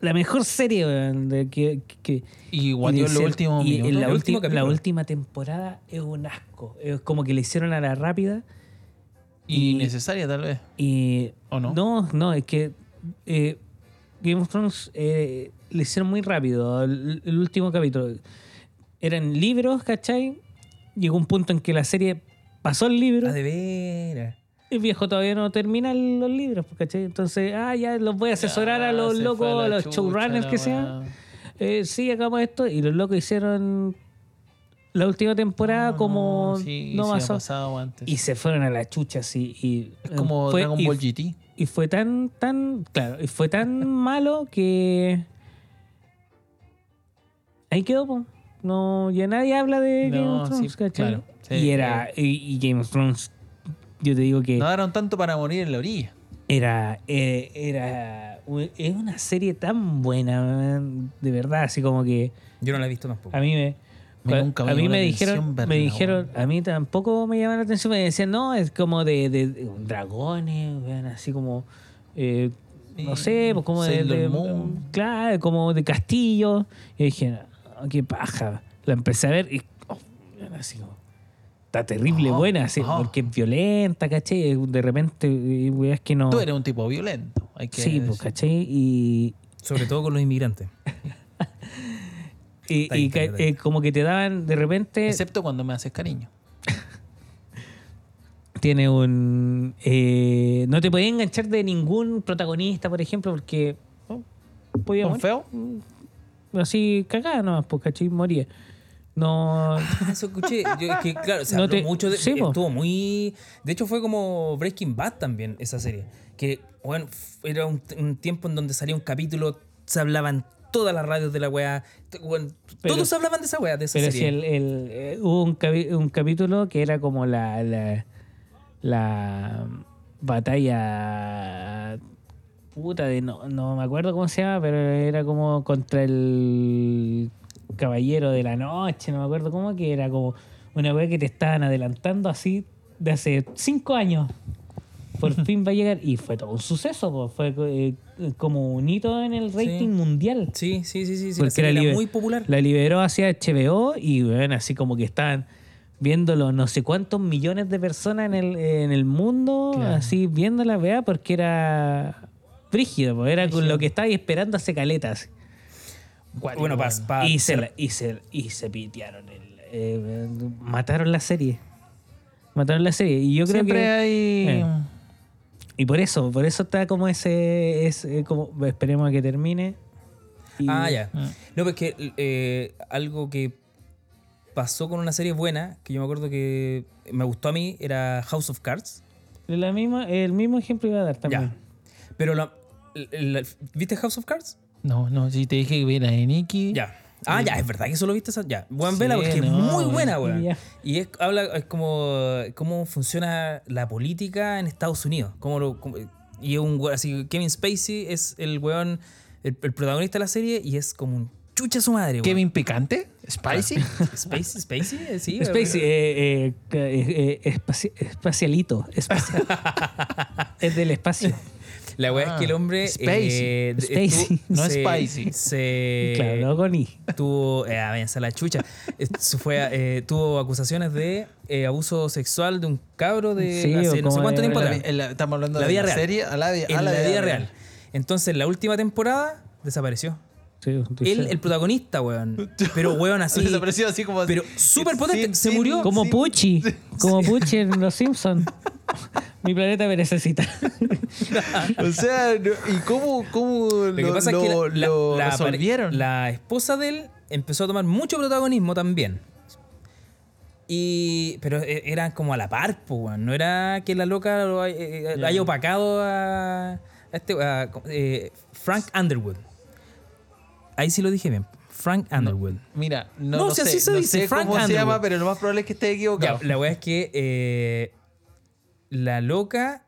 la mejor serie weón, de que, que- Y guateó los últimos y minutos. en la, última temporada es un asco. Es como que le hicieron a la rápida Y y- necesaria, tal vez. y ¿O no? No, no, es que eh, Game of Thrones eh, le hicieron muy rápido el, el último capítulo. Eran libros, ¿cachai? Llegó un punto en que la serie pasó el libro. Ah, de veras. El viejo todavía no termina los libros, pues, ¿cachai? Entonces, ah, ya los voy a asesorar a Ya, los se locos, a los chucha, showrunners que sean. Eh, sí, hagamos esto. Y los locos hicieron la última temporada No, como no, sí, no pasó. pasado antes. Y se fueron a la chucha así. Y, es como fue- Dragon y- Ball GT. y fue tan, tan, claro, y fue tan malo que ahí quedó, po. No, ya nadie habla de Game No, of Thrones, sí, ¿cachai? claro, sí, y era, y, y Game of Thrones, yo te digo que No daron tanto para morir en la orilla. era, eh, era, es una serie tan buena, de verdad, así como que Yo no la he visto tampoco. a mí me, Me nunca me a mí llamó me dijeron, verla, me dijeron, a mí tampoco me llamaba la atención, me decían, no, es como de, de- de dragones, así como, eh, no sé, pues como de, de- Moon. claro, como de castillo. Y dije, "Ah, qué paja. La empecé a ver y, oh, así como, está terrible Oh, buena, oh. porque es violenta, ¿cachai? De repente, weón, es que no. Tú eres un tipo violento. Hay que Sí, pues. ¿cachai? Y, Sobre todo con los inmigrantes. y, y bien, eh, como que te daban de repente. Excepto cuando me haces cariño. tiene un. eh, no te podías enganchar de ningún protagonista, por ejemplo, porque. oh, podía ¿Con morir. feo? Así cagada nomás, pues, ¿cachai? Moría. No. Ah, Eso escuché. Yo, es que, claro, se No habló te- mucho de. sí, estuvo muy. De hecho, fue como Breaking Bad también, esa serie. Que, bueno, era un, un tiempo en donde salía un capítulo, se hablaban todas las radios de la weá. t- bueno, Pero- todos hablaban de esa weá, de esa Pero si el, el- eh, hubo un, capi- un capítulo que era como la. la, la batalla. Puta de. No, no me acuerdo cómo se llama, pero era como contra el. Caballero de la Noche, no me acuerdo cómo, que era como una wea que te estaban adelantando así de hace cinco años. Por fin va a llegar. Y fue todo un suceso, po. fue eh, como un hito en el rating mundial. Sí, sí, sí, sí. sí, Porque la era muy popular. La liberó hacia HBO y bueno, así como que estaban viéndolo no sé cuántos millones de personas en el, en el mundo, Claro. así viéndola, vea, porque era brígido, era con lo que estabas esperando hace caletas. Cuático, Bueno, para bueno. y, se la- y, se, y se pitearon, el, eh, mataron la serie. Mataron la serie. Y yo creo Siempre que... hay. eh. Y por eso, por eso está como ese, ese como esperemos a que termine. Y- Ah, ya. Mm. No, pues que eh, algo que pasó con una serie buena, que yo me acuerdo que me gustó a mí, era House of Cards. La misma, el mismo ejemplo iba a dar también. Ya. Pero la, la- ¿viste House of Cards? No, no, si te dije que viera en Iki. Ya. Ah, ya, es verdad que solo viste esa. Ya. Buen Sí, vela porque es muy buena, weón. Y es, habla es como cómo funciona la política en Estados Unidos. Cómo lo, cómo- y es un así Kevin Spacey es el weón, el, el protagonista de la serie y es como un chucha su madre, weón. Kevin Picante. Spicy. Spacey, Spacey, eh, sí. Spacey, eh, eh, eh, eh, espaci- espacialito. espacial. es del espacio. La weá es que el hombre. Spacey. eh, Spacey. estuvo- No se- spicy. Se. claro, no con I. Tuvo. Eh, váyanse a la chucha. Fue, eh, tuvo acusaciones de eh, abuso sexual de un cabro de. Sí, hace no sé cuánto tiempo atrás. estamos hablando La de vida la real. serie a la, a En la, vida real. Entonces, la última temporada desapareció. Sí, Él, el protagonista, weón. Pero weón así. Desapareció así como. Pero súper potente. Sin- Se sin- murió. Como sí. Pucci, como Pucci en Los Simpsons. Mi planeta me necesita. O sea, ¿y cómo, cómo lo, Lo que pasa lo- es que la, lo la- resolvieron? esposa de él empezó a tomar mucho protagonismo también. Y, pero e- era como a la par, weón. No era que la loca lo eh, eh, Ya. haya opacado a, a este, a, eh, Frank Underwood. Ahí sí lo dije bien. Frank Underwood. Mira, no, No, no si sé, así se no dice, sé Frank cómo se llama, pero lo más probable es que esté equivocado. Ya, la weá es que eh, la loca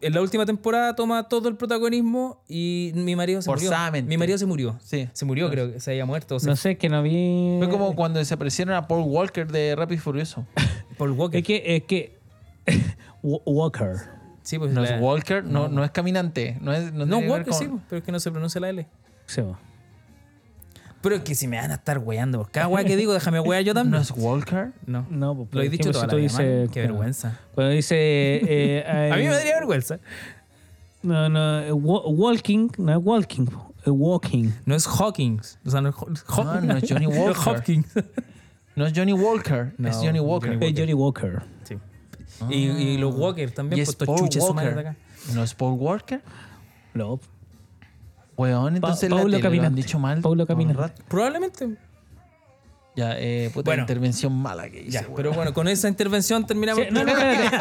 en la última temporada toma todo el protagonismo y mi marido se Forzadamente. murió. Mi marido se murió. Sí. Se murió, creo que se había muerto. o No sé, que no vi. Fue como cuando desaparecieron a Paul Walker de Rápido y Furioso. Paul Walker. Es que. Es que Wa- Walker. Sí, pues No la- es Walker, no, no es caminante. No, es, no, No, Walker con- sí, pues, pero es que no se pronuncia la L. Sí, bo. Pero es que si me van a estar weando por cada weá que digo, déjame wear yo también. ¿No es Walker? No. No, pues, Lo he dicho toda la man. Qué vergüenza. Cuando dice. eh, A mí eh, me daría vergüenza. No, no, eh, wa- walking, no es walking, walking. No es Hawkins. O sea, no es Ho- Ah, no es Johnny no es Walker. Hopkins. No es Johnny Walker, No, es Johnny Walker. Johnny Es Johnny Walker. Sí. Y, y los Walker también, Y pues es estos Paul chuches de Walker. acá. ¿No es Paul Walker? No. Weón, entonces Pa- la Paulo tele lo han dicho mal. Paulo Caminante. Probablemente. Ya, eh, puta Bueno. intervención mala que hice. Ya, pero bueno, con esa intervención terminamos. Sí, no, no, espérate.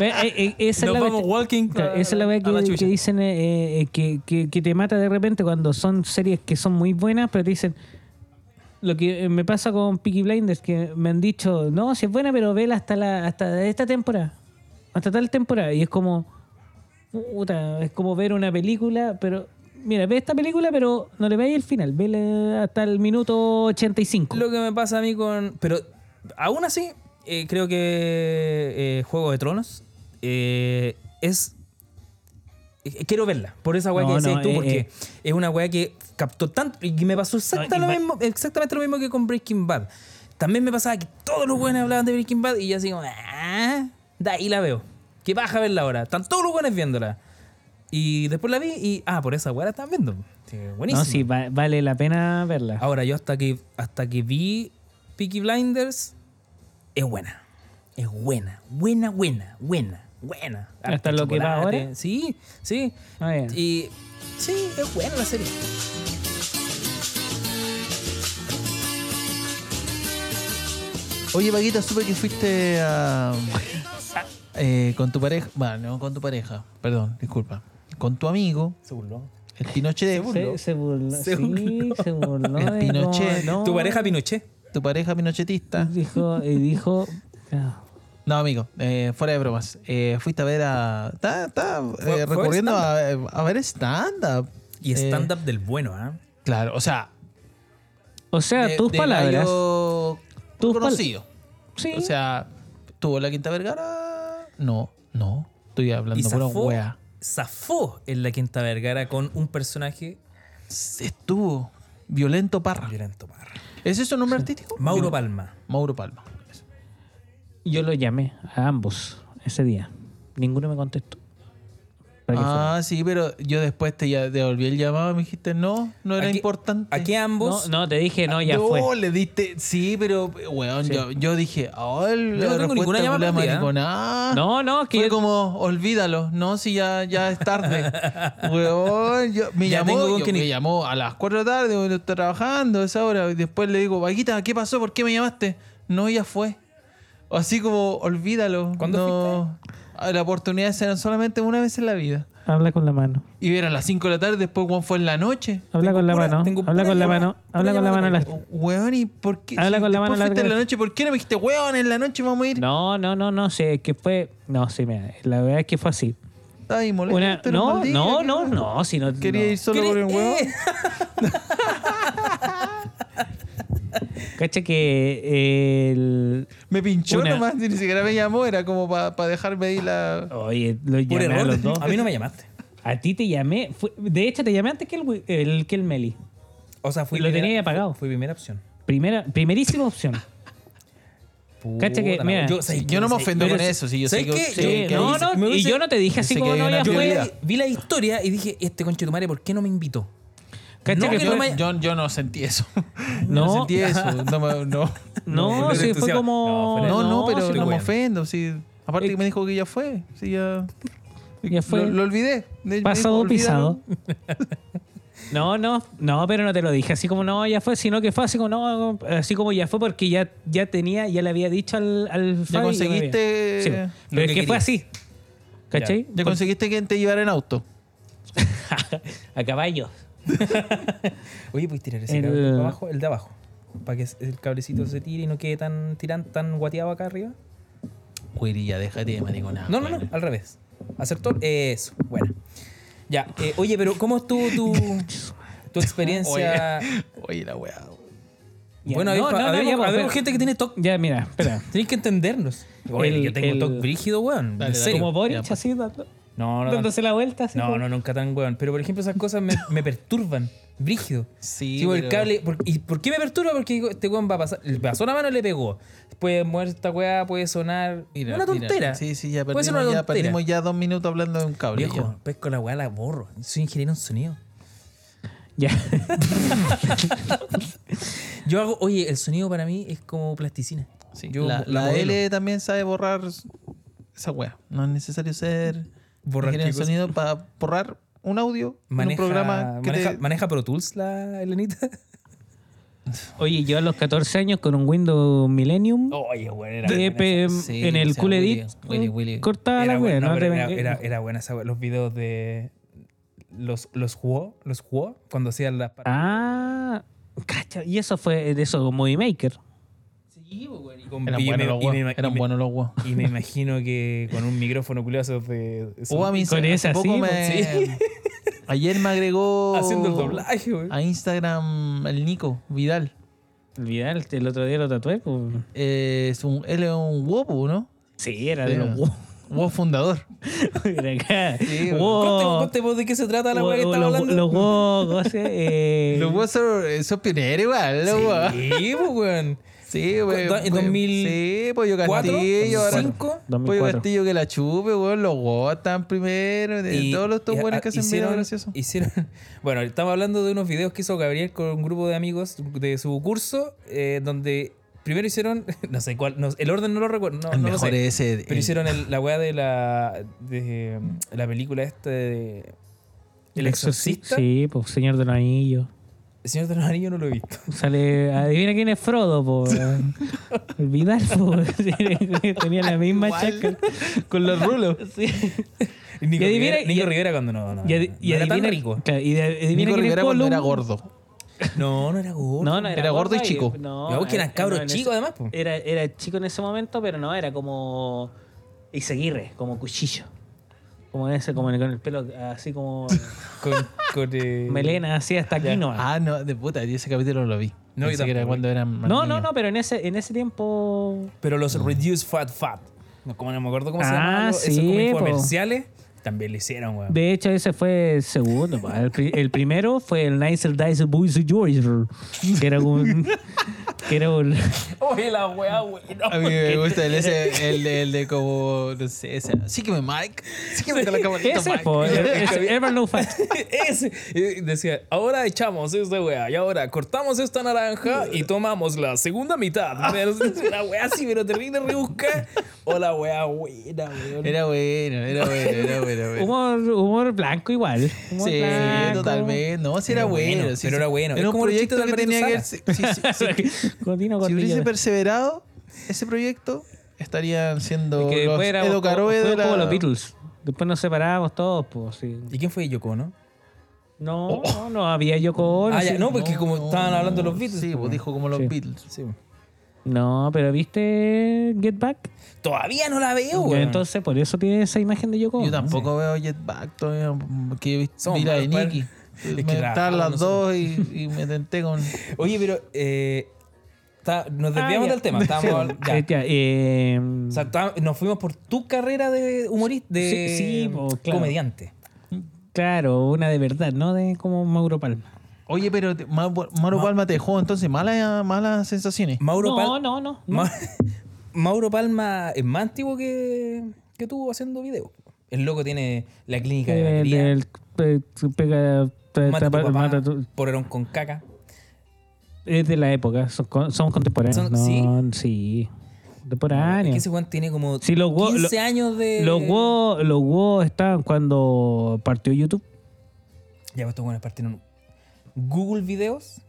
Eh, eh, esa es Nos la vamos walking Claro, a- esa es la la que, que dicen eh, eh, que, que- que te mata de repente cuando son series que son muy buenas, pero te dicen. Lo que me pasa con Peaky Blinders, que me han dicho, no, si es buena, pero vela hasta la hasta esta temporada. Hasta tal temporada. Y es como. Puta, es como ver una película, pero. Mira, ve esta película, pero no le veis el final. Vele hasta el minuto 85. Lo que me pasa a mí con. Pero aún así, eh, creo que eh, Juego de Tronos eh, es. eh, Quiero verla, por esa weá No, que decías no, tú, eh, porque eh. es una weá que captó tanto. Y me pasó exacta No, lo mismo, exactamente lo mismo que con Breaking Bad. También me pasaba que todos los buenos hablaban de Breaking Bad y yo así como, ah, de ahí la veo. Que baja a verla ahora. Están todos los buenos viéndola. Y después la vi y, ah, por esa weá la están viendo. Sí, buenísimo. no, sí, va- vale la pena verla. Ahora, yo hasta que, hasta que vi Peaky Blinders, es buena. Es buena. Buena, buena, buena, buena. ¿Hasta lo que va chocolate. ahora? Sí, sí. Ah, ya. Y sí, es buena la serie. Oye, Paquita, supe que fuiste a. eh, con tu pareja. Bueno, no con tu pareja. Perdón, disculpa. Con tu amigo, Se burló. el Pinochet. Se, se burló. Se sí, burló. se burló. El Pinochet. no. Tu pareja Pinochet. Tu pareja pinochetista. Dijo, y dijo. No, amigo, eh, fuera de bromas. Eh, fuiste a ver a. Está, está eh, Fue- fue recurriendo a, a ver stand-up. Y Eh, stand-up del bueno, ¿ah? Claro, o sea. O sea, de- tus de palabras. pal- conocido. Sí. O sea, ¿tuvo la Quinta Vergara? No, no. Estoy hablando zafó, wea. Zafó en la Quinta Vergara con un personaje Estuvo. Violento Parra. violento parra. ¿Es eso nombre artístico? Mauro Palma. Mauro Palma. Yo lo llamé a ambos ese día. Ninguno me contestó. Que. Ah, sí, pero yo después te ya- devolví el llamado y me dijiste, no, no era Aquí- importante. Aquí ambos. no, no, te dije, no, ya no, fue. le diste. Sí, pero, weón, yo, yo dije, oh, el, Yo no la tengo ninguna llamada mariconada. No, no, que Fue yo- como, olvídalo, no, si ya, ya es tarde. Weón, yo, me, Ya llamó, quién me llamó a las 4 de la tarde, cuando está trabajando a esa hora, y después le digo, Vaquita, ¿qué pasó? ¿Por qué me llamaste? No, ya fue. Así como, olvídalo. ¿Cuándo no, Ah, Las oportunidades eran solamente una vez en la vida. habla con la mano. Y era a las 5 de la tarde, después Juan fue en la noche. Habla Tengo con la pura- mano. tengo Habla con la mano. Habla con la mano. la- Weón, ¿y por qué? Habla con la mano fuiste en la noche, ¿por qué no me dijiste, weón, en la noche vamos a ir? No, no, no, no, sé, que fue. No, sí, mira, la verdad es que fue así. Ahí molesto, Una, no, no, ¿qué no, no, si no. Quería no. ir solo por el huevo. Cacha que eh, el. Me pinchó Una- nomás, ni siquiera me llamó, era como para dejarme ahí la. Oye, lo llamé a los dos. A mí no me llamaste. A ti te llamé. fue- de hecho, te llamé antes que el, wi- el- que el Meli. O sea, fui Lo primera- tenía ahí apagado. Fue primera opción. Primera, primerísima opción. Cacha que, mira, ¿sabes Yo no me ofendo con eso, si yo sé ¿sabes que. Sí, no, no, y yo no te dije así como no, ya Yo la, vi la historia y dije, este conche tu madre, ¿por qué no me invitó? ¿Cachai No, que que Yo, fue- no me- yo- yo no sentí eso. No. no sentí eso. No, me- no. No, No, sí, fue como. No, No, no, pero sí, no me ofendo. Sí. Aparte Eh, que me dijo que ya fue. Sí, ya. Ya fue. Lo, lo olvidé. Pasado dijo, pisado. No, no, no, pero no te lo dije así como no, ya fue, sino que fue así como no, así como ya fue porque ya, ya tenía, ya le había dicho al, al Ya conseguiste. Sí, pero es que que fue así. ¿Cachai? Ya conseguiste que te llevara en auto. A caballo. Oye, puedes tirar ese El- cable para abajo, el de abajo. Para que el cablecito se tire y no quede tan tiran, tan guateado acá arriba. Ya déjate de mariconada. No, no, no, al revés. Hacer todo. Eso, bueno. Ya, eh, oye, pero ¿cómo estuvo tu, tu experiencia? Oye, la weá. Ya, Bueno, no, hay, no, no, pues, pero- gente que tiene TOC. Ya, mira, espera. Tenéis que entendernos. Oye, El- yo tengo el- TOC brígido, weón. Como Boric, pues. así, dando- No, no, dándose la vuelta. Así, no, como- no, nunca tan weón. Pero por ejemplo, esas cosas me, me perturban. Brígido. Sí, Sí, por el pero- cable. por- ¿Y por qué me perturba? Porque digo, este weón va a pasar. Le pasó la mano y le pegó. Puede mover esta weá, puede sonar. Mira, una mira. tontera. Sí, sí, ya perdimos, una ya, perdimos ya dos minutos hablando de un cable. Viejo, pesco la weá, la borro. Soy ingeniero en sonido. Ya. Yo hago, oye, el sonido para mí es como plasticina. Sí, Yo la. L también sabe borrar esa weá. No es necesario ser Borrar cosa. sonido para borrar un audio Maneja, en un programa que maneja, te- maneja Pro Tools la Elenita. Oye, yo a los 14 años con un Windows Millennium Oye, weón, era de- esa- Sí, en el Cool Edit Willy. cortaba la buena, wea, no, era, era- era buena esa wea. Los videos de. Los, los jugó, los jugó cuando hacían las. Ah, cacha, y eso fue de eso, Movie Maker. Sí, pues, weón, y con- Eran y buenos los Eran me- buenos los weón. Y me imagino que con un micrófono culiazo de. O a mí con ese así, me- sí. Ayer me agregó haciendo el doblaje, weón. a Instagram el Nico Vidal. Vidal, el otro día lo tatué. pues. Eh, es un, él es un wopo, ¿no? Sí, era de los huevos. Wopo fundador. Era acá. Sí, Wow. Conte, conte vos de qué se trata la weá que Los- estaba hablando. Los huevos, eh, Los huevos son, son pioneros igual, los huevos. Sí, pues, weón. Sí, güey. ¿En pues, 2000 Sí, Pollo. Castillo. ahora- ¿Cinco? Pollo 2004. Castillo que la chupe, weón. Los están primero. De Y- todos los buenos ah, que hacen videos graciosos. hicieron Bueno, estamos hablando de unos videos que hizo Gabriel con un grupo de amigos de su curso, eh, donde primero hicieron, no sé cuál, no- el orden no lo recuerdo, no, el no lo mejor sé, ese. pero el- hicieron el- la weá de la, de, la película esta de El Exorcista. Sí, pues Señor de los Anillos. El Señor de los Anillos no lo he visto. Sale, adivina quién es Frodo, po. El Vidal, po. Tenía la misma Igual. chaca. Con los rulos. Sí. Y Nico, Y adivina- Rivera, Nico y- Rivera cuando no, no, Y, adi- no y era tan adivina, rico. claro, y de- adivina Nico quién es Rivera cuando Gollum. era gordo. No, no era gordo. No, no era, Era gordo y chico. No, que eran eh, cabros no, en chicos, ese- además, po. Era, era chico en ese momento, pero no, era como Iseguirre, como cuchillo. Como ese, como con el pelo así como Con, con, eh, melena, así hasta aquí no. Ah, no, de puta, ese capítulo no lo vi. No, Pensé que era cuando eran más no, no, niños. no, pero en ese, en ese tiempo. Pero los Reduced Fat Fat. No, como no me acuerdo cómo se Ah, llamaban. los- esos sí, como po. infomerciales. También lo hicieron, weón. De hecho, ese fue el segundo. El, pri- el primero fue el Nicer Dice Boys George, que era un. que era un. Oye, la weá, güey. No, A mí me gusta el, ese, el, de- el de como, no sé, ese. Sígueme, Mike. Sígueme con la camarita, Ese, Mike. po, ese, Ever No Fat. Ese. Y Decía, ahora echamos esta weá y ahora cortamos esta naranja y tomamos la segunda mitad. Una weá así, pero terrible rebusca. O la weá buena, weón. Era bueno, era bueno, era bueno. Era. Humor, humor blanco igual. Humor Sí, blanco. totalmente. No, sí era, Era bueno. bueno, sí, pero era bueno. Es Era un proyecto que tenía que. Si, si- si- si hubiese perseverado ese proyecto, estarían siendo Que los Edo como- Caroe los Beatles. Después nos separábamos todos, pues sí. ¿Y quién fue Yoko, no? No, no, no había Yoko Ah, ya, no, porque como estaban hablando de los Beatles. Sí, pues, dijo como los. Beatles. Sí. No, pero ¿viste Get Back? Todavía no la veo, weón. Entonces, por eso tiene esa imagen de Yoko. Yo tampoco veo Jetback todavía, que he visto Somos vi la de Nicky. Es que las dos y, y me tenté con... Oye, pero eh, está- nos desviamos Ah, ya. del tema. Estábamos, ya. eh, ya, eh, O sea, está- nos fuimos por tu carrera de humorista, de Sí, sí, po, claro. comediante. claro, una de verdad, no de como Mauro Palma. Oye, pero te- Ma- Mauro Palma te dejó entonces malas malas sensaciones. Mauro, No, Pal- no, no. no. Ma- Mauro Palma es más antiguo que, que tú haciendo videos. El loco tiene la clínica de la El, cría. el pe- pega Te- Mata a tu te- papá, mata a tu- Polerón con caca. Es de la época, son contemporáneos. Son- no, sí. Es Contemporáneos. que ese tiene como Sí, los huevos- 15 años de. Los huevos, los estaban cuando partió YouTube. Ya, pues estos weones partieron. Google Videos.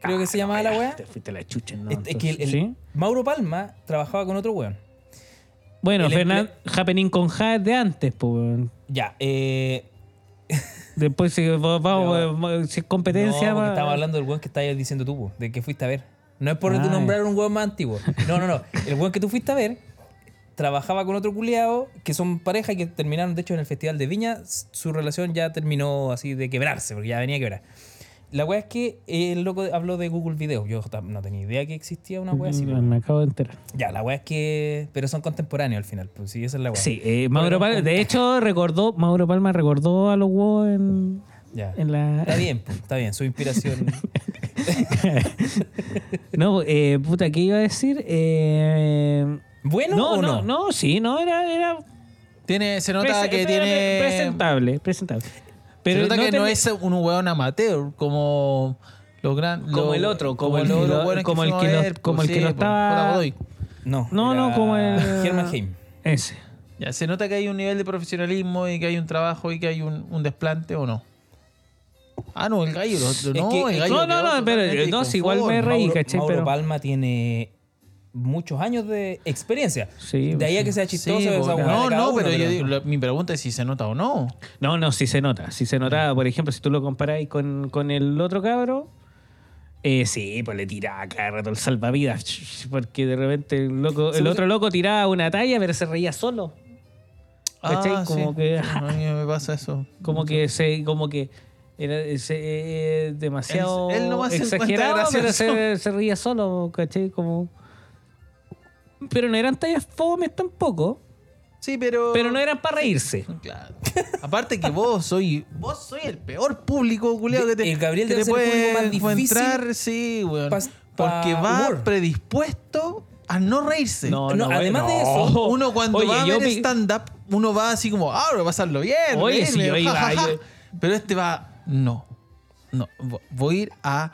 Creo que se llamaba la weá. Te fuiste la chucha, ¿no? Es, es que el, el- ¿Sí? Mauro Palma trabajaba con otro weón. Bueno, Fernand, Happening con Ja es de antes, pues. weón. Ya, eh. Después, si vamos, vamos, si es competencia. no, va- estaba hablando del weón que estabas diciendo tú, po, de que fuiste a ver. No es por Ah, nombrar un weón más antiguo. No, no, no. El weón que tú fuiste a ver trabajaba con otro culiado que son pareja y que terminaron, de hecho, en el Festival de Viña. Su relación ya terminó así de quebrarse, porque ya venía a quebrar. La weá es que el loco habló de Google Video. Yo no tenía idea que existía una weá así. po. Me acabo de enterar. Ya, la weá es que. Pero son contemporáneos al final, pues sí, esa es la weá. Sí, eh, Mauro Palma, de hecho, recordó, Mauro Palma recordó a los huevos en, Ya. en la. Está bien, pues, está bien. Su inspiración. No, eh, puta, ¿qué iba a decir? Eh, ¿Bueno no, o no, no? no, sí, no, era, era Tiene, se nota prese- que era tiene. presentable, presentable. Pero se nota que no es un hueón amateur como los gran, Como el otro, como el hueones como el que ver, como el que estaba-. No, No, no, como el- Herman Heim. ese. Ya, se nota que hay un nivel de profesionalismo y que hay un trabajo y que hay un, un desplante o no. Ah, no, el gallo. lo- no, que- el es gallo No, no, no, pero no, si igual me reí, Mauro, ¿cachai? Mauro Pero- Palma tiene muchos años de experiencia. Sí, de ahí a que sea chistoso Sí, esa weá no, no, uno, pero yo digo, lo- mi pregunta es si se nota o no. No, no, sí se nota. Sí se nota, por ejemplo, si tú lo comparáis con, con el otro cabro, eh, sí, pues le tiraba cada rato el salvavidas. Porque de repente el, loco, Sí, el pues, otro loco tiraba una talla, pero se reía solo. ¿Cachai? Ah, como sí. que. A mí me pasa eso. Como que se, como que era ese, eh, demasiado Él- él exagerado, pero se, se reía solo, ¿cachai? Como. Pero no eran tallas fomes tampoco. Sí, pero. Pero no eran para reírse. Claro. Aparte que vos soy vos soy el peor público, culiado, que te, El Gabriel que debe te ser el puede público más difícil encontrar, sí, weón. pa- porque va humor. predispuesto a no reírse. No, además de eso, uno cuando Oye, va a ver stand-up, uno va así como, ah, voy a pasarlo bien. Oye, reírme, si yo ja, iba, ja, ja". yo- Pero este va, no, no, vo- voy a ir a,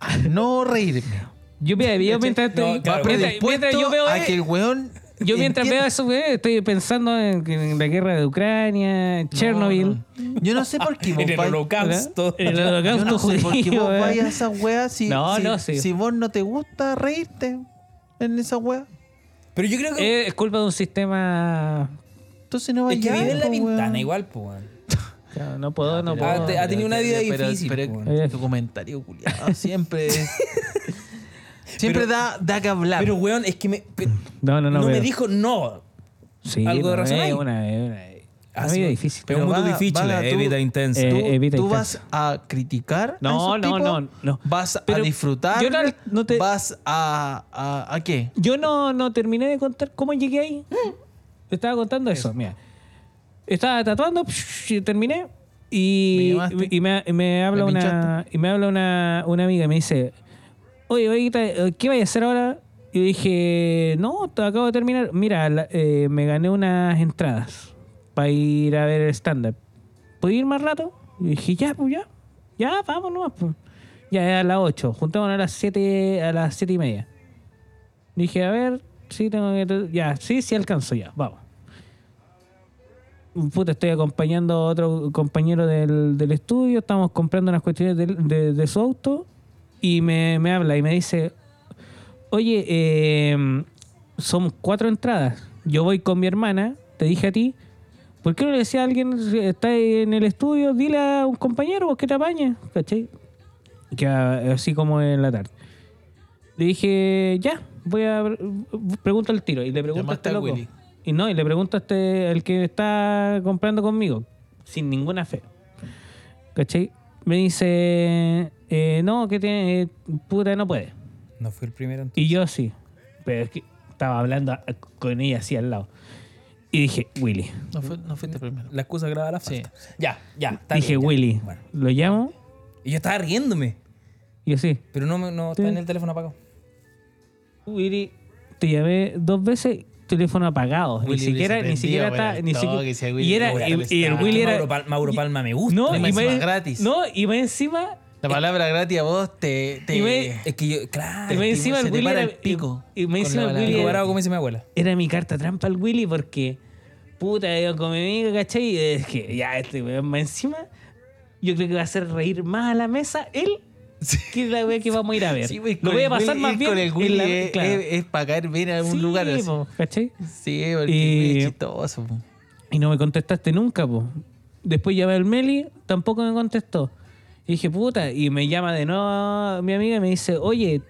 a no reírme. Yo, mira, yo mientras, No, estoy- claro, Va mientras- predispuesto mientras yo veo a eh, que el weón Yo mientras veo eso, güey, estoy pensando en, en la guerra de Ucrania, en Chernobyl. No, no. Yo no sé por qué vos En el vais- holocausto. En el Yo holocausto no sé por qué judío, vos güey. vayas a esas weas si, No, si, no, sí. si vos no te gusta reírte en esa wea. Pero yo creo que. Eh, Es culpa de un sistema. Entonces no es vayas. que vive en la ventana igual, pues. Claro, No puedo, no puedo. Ha tenido una vida pero, difícil, Pero, po, pero tu comentario, culiado, siempre. siempre Pero- da, da que hablar. Pero, weón, es que me. pe- No, no, no. no me dijo no. Sí, algo de razón es hay. una, es una, Ah, una sí, vida weón. difícil. Pero un Pero mundo va- difícil, va, eh, tú- vida intensa. Eh, tú, evita tú vas a criticar No, a esos no, no, no. vas Pero a disfrutar yo no- no te- vas a, a a qué Yo no, no terminé de contar cómo llegué ahí. Te estaba contando eso, mira. Estaba tatuando, y terminé. ¿Me Y, llamaste? y me, me habla ¿Me una y me habla una, una amiga y me dice, oye, oye, ¿qué qué vaya a hacer ahora? Y dije, no, acabo de terminar. Mira, la- eh, me gané unas entradas para ir a ver el stand-up. ¿Puedo ir más rato? Y dije, ya, pues ya. Ya, vamos nomás. Pues. Ya, a las 8. Juntémonos a las 7, a las 7 y media. Dije, a ver, sí, tengo que. Ya, sí, sí alcanzo ya, vamos. Puta, estoy acompañando a otro compañero del, del estudio, estamos comprando unas cuestiones de, de- de su auto y me, me habla y me dice, oye, eh, son cuatro entradas, yo voy con mi hermana, te dije a ti, ¿por qué no le decía a alguien, está en el estudio, dile a un compañero vos que te apañe? ¿Cachai? Que así como en la tarde. Le dije, ya, voy a pregunto al tiro. Y le pregunto a Llamaste este a loco. Willy. Y no, y le pregunto a este, el que está comprando conmigo, sin ninguna fe. ¿Cachai? Me dice, eh, no, que tiene, eh, puta, no puede. No fui el primero entonces. Y yo sí. Pero es que estaba hablando a- con ella así al lado. Y dije, Willy. no, fue, no fuiste primero La excusa graba la Sí. falta. Ya, ya. está dije, bien, ya. Willy. Bueno. Lo llamo. Y yo estaba riéndome. Y yo sí. Pero no, me- no está en el teléfono apagado. Willy, te llamé dos veces teléfono apagado. Ni Willy siquiera, se ni siquiera está. Ni toque, siquiera, si a Willy y era. Y, el y el. Willy era. Mauro, Pal- Mauro Palma me gusta. No, Y y más más, encima gratis. No, y más encima. La palabra gratis a vos te. te Y me- Es que yo, claro. Y más encima el Willy era. el pico y, y con encima el. Willy era, como dice mi abuela. era mi carta trampa al Willy porque. Puta, yo con mi amigo, ¿cachai? Y es que ya este weón más encima. Yo creo que va a hacer reír más a la mesa él que la wea que vamos a ir a ver. Sí, pues, Lo voy a pasar Willy- más bien. Con el Willy la- es, claro. es- es para caer bien a un Sí, lugar así. po, ¿cachai? Sí, porque Y- es chistoso. po. Y no me contestaste nunca, po. Después llamé al Meli, tampoco me contestó. Y dije, puta, y me llama de nuevo mi amiga y me dice, oye,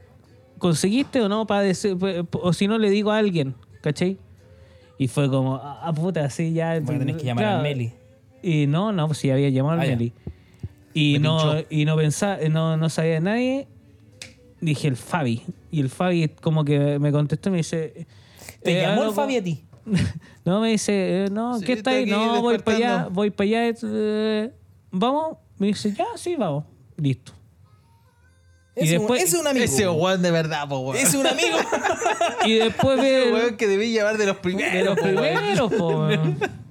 ¿conseguiste o no? para decir- O si no, le digo a alguien, ¿cachai? Y fue como, ah, puta, así ya. A tener que llamar claro. al Meli. Y no, no, pues sí había llamado al Ah. Meli. Y Me no, pinchó. y no pensaba, no, no sabía de nadie. Dije el Fabi. Y el Fabi como que me contestó y me dice. Te eh, llamó ah, el. Fabi a ti. No, me dice, eh, no, Sí, ¿qué está ahí? No, voy para allá, voy para allá. eh, ¿Vamos? Me dice, ya, sí, vamos. Listo. Y Es, después- un, es un amigo. Ese weón de verdad, po, weón. Es un amigo. Y después Ese ve weón que debí llevar de los primeros. de los po, weón. primeros, po, weón.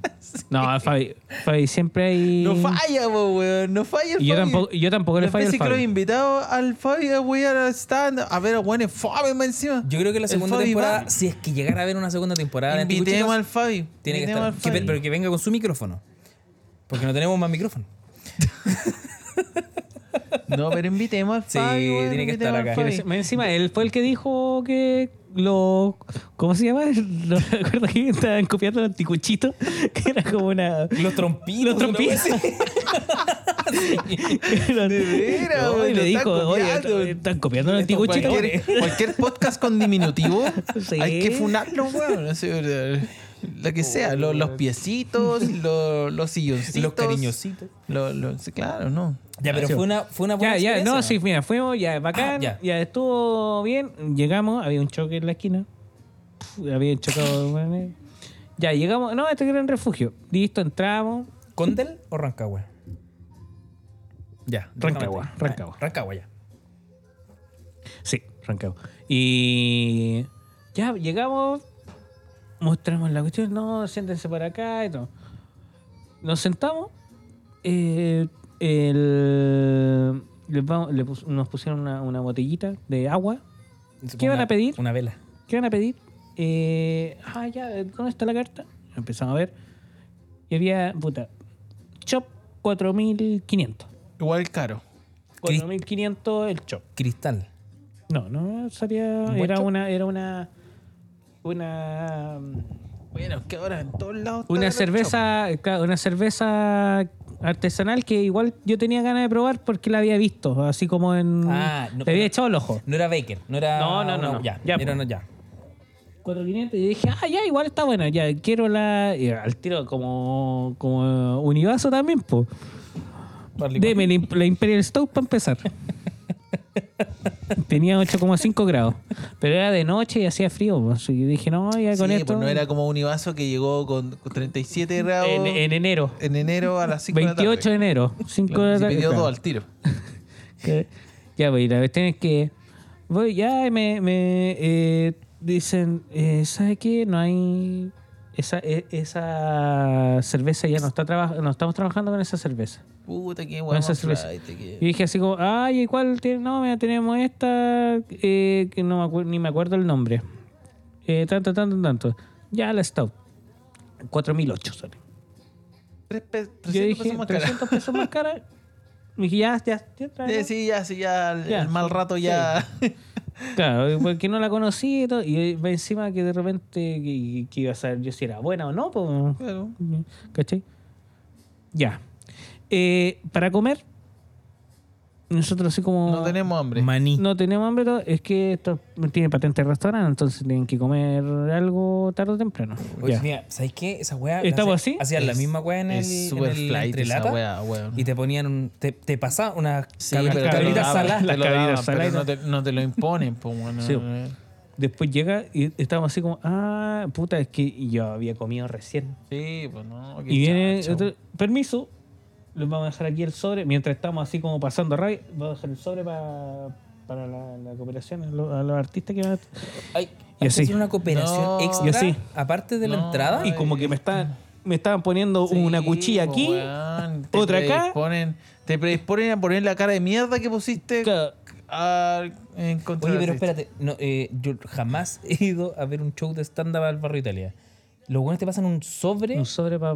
No, Fabi, Fabi siempre hay. No falla, po, weón. No falla el Y yo tampoco, yo tampoco le fallo al veces que lo he Fabi. invitado al Fabi a al stand, a ver a weón es Fabi más encima. Yo creo que la segunda temporada, va. si es que llegara a haber una segunda temporada Invitemos al Fabi. tiene que estar. al que- Fabi. pero que venga con su micrófono. Porque no tenemos más micrófono. No, pero invitemos al Sí, Fabi. weón, tiene que estar acá. Pero encima, él fue el que dijo que lo. ¿Cómo se llama? No me acuerdo que estaban copiando el anticuchito, que era como una. Los trompitos. Los trompitos. así. De veras, No, y lo le están dijo, oye, copiando. están- están copiando el anticuchito. Cualquier, cualquier podcast con diminutivo Sí. hay que funarlo, weón. Eh, Lo que sea, lo- los piecitos, lo- los silloncitos. Los cariñositos. lo- lo- sí, claro, no. Ya, pero fue una, fue una buena Ya, ya, no, sí, mira, fuimos, ya, bacán, Ah, ya. ya. estuvo bien, llegamos, había un choque en la esquina, había chocado, bueno, ya, llegamos, no, este era un refugio, listo, entramos, ¿Condel o Rancagua? Ya. Rancagua, Rancagua. Rancagua, ya. sí, arrancamos, y ya, llegamos, mostramos la cuestión, no, siéntense por acá y todo, nos sentamos, eh, el, les vamos- le pus- nos pusieron una, una botellita de agua, ¿Qué van a pedir? Una vela. ¿Qué van a pedir? Eh, ah, ya, ¿dónde está la carta? Empezamos a ver. Y había, puta, Chop 4500. Igual caro. 4500 el Chop. Cristal. No, no salía. ¿Un Era una. Era una. Una. Bueno, que ahora en todos lados. Una cerveza. claro, Una cerveza artesanal que igual yo tenía ganas de probar porque la había visto. Así como en. Ah, no, le había no. echado el ojo. No era Baker, no era. No, no, no. Ya, Ya, era no, ya. 4500 y dije, ah, ya, igual está buena, ya, quiero la. y al tiro como, como univaso también, pues. Deme la, la Imperial Stout para empezar. Tenía 8,5 grados. Pero era de noche y hacía frío. Pues, y dije, no, ya con Sí, esto. pues no era como Univaso que llegó con, con 37 grados en, en, en enero. enero a las 5 28 de enero. 5 de la tarde. pidió claro. dos al tiro. Que- Ya, pues, la cuestión es que voy ya me, me eh, dicen, eh, ¿sabe qué? No hay... Esa, e- esa cerveza ya no está trabajando, no estamos trabajando con esa cerveza. Puta, qué cerveza. Y dije así como, ay, ¿y cuál tiene? No, mira, tenemos esta, eh, que no me ni me acuerdo el nombre. Eh, tanto, tanto, tanto. Ya la Stout. 4008 sale. Yo 300 dije, pesos más cara. 300 pesos más cara. Me dije, ya, ya, ya, tráela. Eh, sí, ya, sí, ya, Ya. el mal rato ya. Claro, porque no la conocí y todo. Y va encima que de repente que, que iba a saber yo si era buena o no. Pues, Claro. ¿Cachai? Ya. Eh, para comer, nosotros así como... No tenemos hambre. Maní. No tenemos hambre, es que esto tiene patente de restaurante, entonces tienen que comer algo tarde o temprano. Oye, Ya. mira, ¿sabes qué? Esa weá. ¿Estamos hace- así? Hacían la Es- misma weá en el. es en super el flight esa entrelata, weá, weón. Y te ponían un. Te, te pasaban unas Sí, cabri- pero te lo cabritas daban, saladas. te Las lo cabritas daban, pero saladas. no te, no te lo imponen, pues, bueno. Sí. Después llega y estamos así como, ah, puta, es que yo había comido recién. Sí, pues no. qué Y viene, chacho. otro- permiso, les vamos a dejar aquí el sobre, mientras estamos así como pasando rabia, vamos a dejar el sobre para para la, la cooperación, a los, a los artistas que van a... Ay, Y ¿Vas a así. hacer una cooperación No. extra Y así. aparte de la No. entrada? Y como que me estaban, me estaban poniendo una cuchilla aquí. otra acá. Te predisponen a poner la cara de mierda que pusiste Claro. a- en Oye, pero espérate, no, eh, yo jamás he ido a ver un show de stand-up al barrio Italia. Los buenos te pasan un sobre. Un sobre para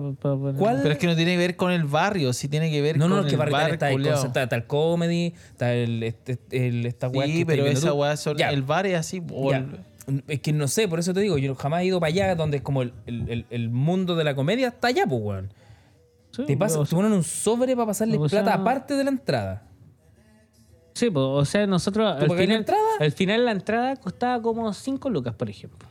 ¿Cuál? Pero es que no tiene que ver con el barrio, sí tiene que ver No, con no, no, el que barrio bar está, el concepto- está el comedy, está el, este, el- esta weá que Sí, pero esa weá el bar es así. Es que no sé, por eso te digo, yo jamás he ido para allá donde es como el, el- el- el mundo de la comedia está allá, pues, weón. Te, pasan, te ponen un sobre para pasarle o sea- plata aparte de la entrada. Sí, pues, o sea, nosotros al pagáis la final, entrada? al final la entrada costaba como 5 lucas, por ejemplo.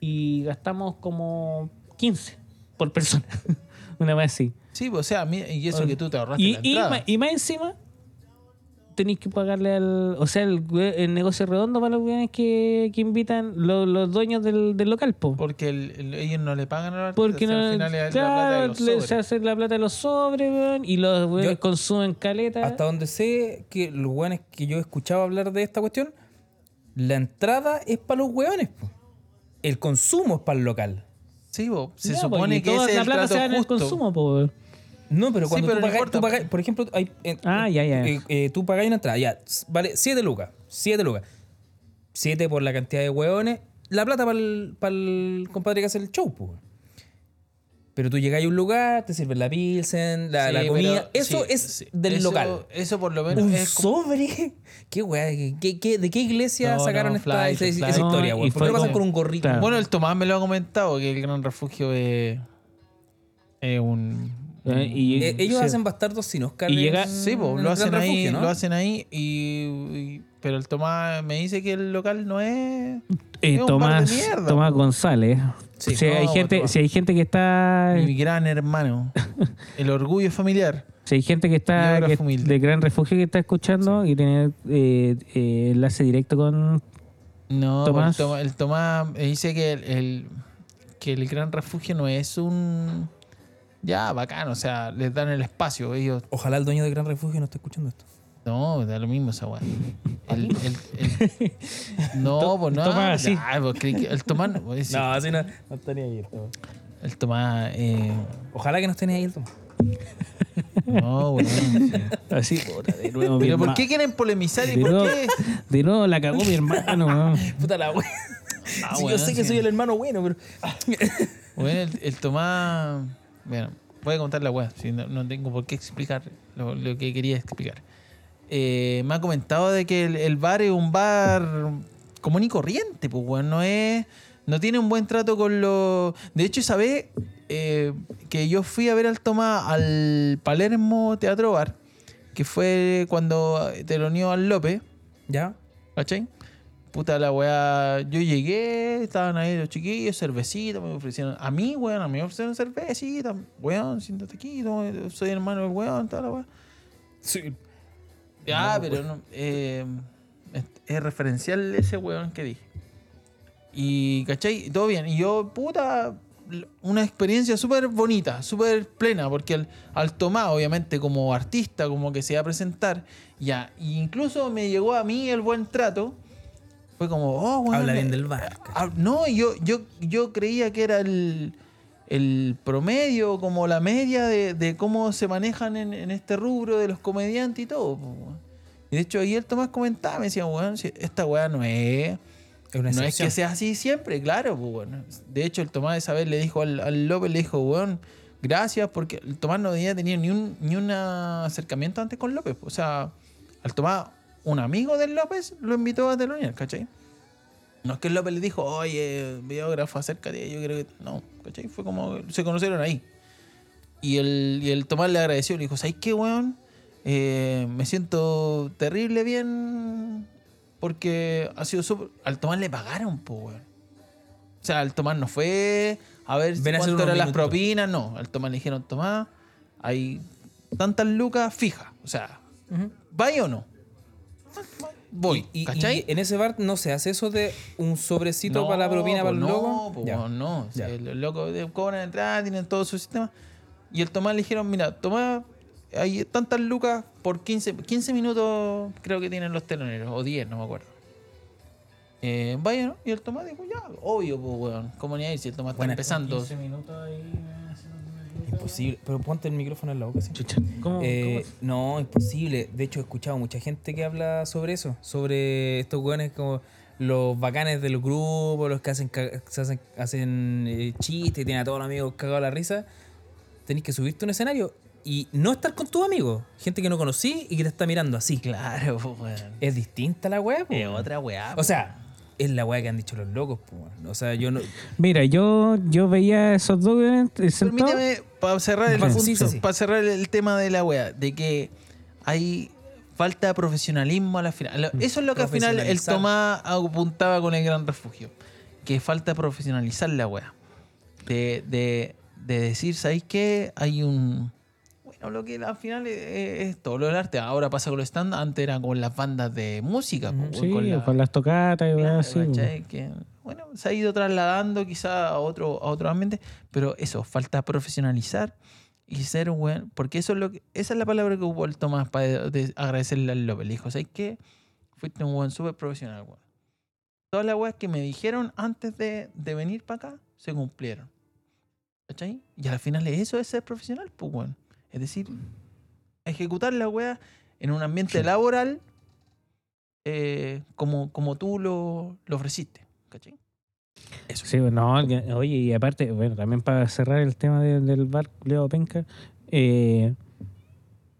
Y gastamos como 15 por persona. Una vez así. Sí, pues, o sea, mi- y eso que tú te ahorraste Y, la y, entrada. ma- y más encima, tenéis que pagarle al. O sea, el, negocio redondo para los weones que, que invitan los, los dueños del, del local, po. Porque el- el- ellos no le pagan a los Porque no, al final es la plata de claro, los le- sobres. se hace la plata de los sobres, weón, y los weones Yo- consumen caleta. Hasta donde sé que los weones que yo he escuchado hablar de esta cuestión, la entrada es para los weones. po. El consumo es para el local. Sí, bo, se Ya, supone que ese es la el plata trato se en el consumo, po. No, pero Sí, cuando pero tú, importa. tú pagáis- por ejemplo, hay, eh, Ah, ya, ya. eh, eh, tú pagáis una entrada, ya, vale 7 lucas, 7 lucas. 7 por la cantidad de hueones, la plata para el, compadre que hace el show, pues. Pero tú llegas a un lugar, te sirven la pilsen, la, Sí, la pero- comida, eso sí, es sí. del Eso- local. Eso por lo menos ¿Un es como- sobre? ¿Qué weá? ¿Qué, qué, de qué iglesia No, sacaron no, esta, esa, esa historia, weón? ¿Por qué lo pasan con un gorrito? Claro. Bueno, el Tomás me lo ha comentado, que el Gran Refugio es, es un... Eh, y- Eh, ellos sí. hacen bastardos sin Oscar. Y llega- en- Sí, po, lo hacen ahí, Refugio, ¿no? lo hacen ahí y, y- pero el Tomás me dice que el local no es, Eh, es un bar Tomás, de mierda. Tomás González. Sí, si, hay gente, si hay gente que está. mi gran hermano, el orgullo familiar. Si hay gente que está que- de Gran Refugio que está escuchando y tiene eh, eh, enlace directo con. No, Tomás. El, Tomás, el Tomás dice que el, el- que el Gran Refugio no es un ya bacán, o sea, les dan el espacio ellos. Ojalá el dueño de Gran Refugio no esté escuchando esto. No, da lo mismo esa weá. El, el- el- no, pues no. Tomás, sí. ya, pues, el Tomás, no, pues, sí, No, así no, no estaría ahí el Tomás. el Tomás, eh, Ojalá que no estén ahí el Tomás. no, weón, sí. Así, puta, de nuevo. Pero ¿por qué quieren polemizar y de por nuevo, qué? de nuevo la cagó mi hermano, weón. Puta la wea. Ah, Sí, bueno, yo sé que soy el hermano bueno, pero. Bueno, el, el Tomás. Bueno, voy a contar la weá, si no, no tengo por qué explicar lo, lo que quería explicar. Eh, me ha comentado de que el, el bar es un bar común y corriente, pues weón, no es. No tiene un buen trato con los. De hecho, esa vez eh, que yo fui a ver al Tomás al Palermo Teatro Bar, que fue cuando te lo unió al López. ¿Ya? ¿Cachai? Puta la weá. Yo llegué, estaban ahí los chiquillos, cervecita, me ofrecieron. A mí, weón, a mí me ofrecieron cervecita. Weón, siéntate aquí, soy hermano del weón, toda la weá. Sí. Ya, No, pero no, eh, es, es referencial ese weón que dije. Y, ¿cachai? Todo bien. Y yo, puta, una experiencia súper bonita, súper plena, porque al, al Tomás, obviamente, como artista, como que se iba a presentar, ya, y incluso me llegó a mí el buen trato. Fue como, oh, weón. Habla eh, bien del bar. Ah, no, yo, yo, yo creía que era el, el promedio, como la media de, de cómo se manejan en, en este rubro de los comediantes y todo. Y de hecho ahí el Tomás comentaba, me decía, weón, si esta weá no es... Es una No es que sea así siempre, claro, pues bueno. De hecho, el Tomás esa vez le dijo al, al López, le dijo, weón, gracias, porque el Tomás no había tenido ni un, ni un acercamiento antes con López. O sea, al Tomás, un amigo del López lo invitó a telonear, ¿cachai? No es que el López le dijo, oye, biógrafo, acércate, yo creo que. No, ¿cachai? Fue como. Se conocieron ahí. Y el, y el Tomás le agradeció, le dijo, ¿sabes qué, weón? Eh, me siento terrible bien porque ha sido súper. Al Tomás le pagaron, po, weón. O sea, al Tomás no fue a ver Ven cuánto eran las propinas, no. Al Tomás le dijeron, Tomás, hay tantas lucas fijas. O sea, Ujú. ¿vaya o no? Voy, Y, ¿cachai? y en ese bar no se hace eso de un sobrecito No, para la propina, para el no, logo. po, Ya. no. O sea, Ya. los locos de- cobran entrada, tienen todo su sistema. Y el Tomás le dijeron, mira, Tomás, hay tantas lucas por 15, 15 minutos creo que tienen los teloneros, o 10, no me acuerdo. Eh, vaya, ¿no? Y el Tomás dijo, ya, obvio, pues, weón. ¿Cómo ni ahí si el Tomás está empezando? Imposible. Pero ponte el micrófono en la boca, sí. ¿Cómo, Eh, cómo? no, imposible. De hecho, he escuchado mucha gente que habla sobre eso. Sobre estos weones como los bacanes del grupo, los que hacen, hacen, hacen eh, chistes, tienen a todos los amigos cagados la risa. Tenés que subirte a un escenario y no estar con tus amigos. Gente que no conocí y que te está mirando así. Claro, pues, weón. Es distinta la weá, po, Es otra weá. O sea, es la weá que han dicho los locos, weón. O sea, yo no. Mira, yo, yo veía esos dos. Permíteme, para cerrar, el punto, sí, sí, sí. para cerrar el tema de la wea, de que hay falta de profesionalismo a la final. Eso es lo que al final el. Tomás apuntaba con el gran refugio. Que falta profesionalizar la wea. De, de, de decir, ¿sabéis qué? Hay un. Lo que al final es, es todo lo del arte. Ahora pasa con los stand antes era con las bandas de música. po, Sí, con con, la- las tocatas y Claro, así. Que, bueno, se ha ido trasladando quizá a otro, a otro ambiente, pero eso, falta profesionalizar y ser un buen. Porque eso es lo que, esa es la palabra que hubo el Tomás para de- agradecerle al López. Le dijo, ¿sabes qué? Fuiste un buen súper profesional, weón. Todas las weas que me dijeron antes de, de venir para acá se cumplieron. ¿Cachai? Y al final eso es ser profesional, pues, weón. Es decir, ejecutar la wea en un ambiente laboral eh, como, como tú lo, lo ofreciste. ¿Cachai? Eso. Sí, no, oye, y aparte, bueno, también para cerrar el tema de- del bar Leo Penca, eh,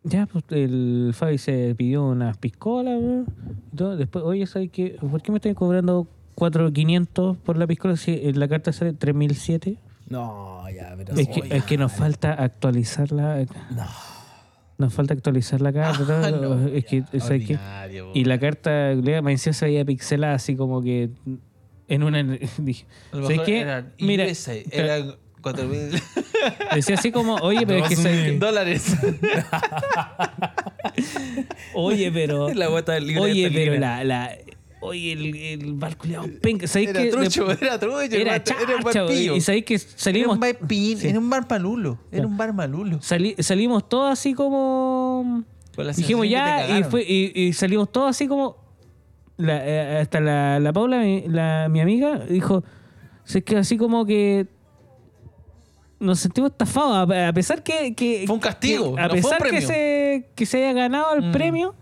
ya, pues el Fabi se pidió unas piscolas, todo. Después, oye, ¿sabes qué? ¿Por qué me están cobrando 4.500 por la piscola si en la carta sale 3.007? No, ya, pero. Es que, es que nos falta actualizarla. No. Nos falta actualizar la carta. Ah, no, es que, ya, ¿sabes qué? Y la carta, Lea, me decía se veía pixelada así como que en una... Dije, ¿sabes qué? eran Mira, eran 4 mil Decía así como, oye, pero es que... dólares. Oye, pero... La bota del libro Oye, pero la... la oye, el, el barco culiao penca. ¿Sabéis Era que trucho, era trucho. Era era un y sabéis que Era salimos... un bar pillín, Sí. era un bar malulo. Era Claro. un bar malulo. sali- salimos todos así como... Con la Dijimos ya y, fue, y, y salimos todos así como... la- eh, hasta la, la Paula, mi, la- mi amiga, dijo... "Sí, que así como que... Nos sentimos estafados, a pesar que... que- Fue un castigo, que- a no fue un pesar que se, que se haya ganado el Mm. premio,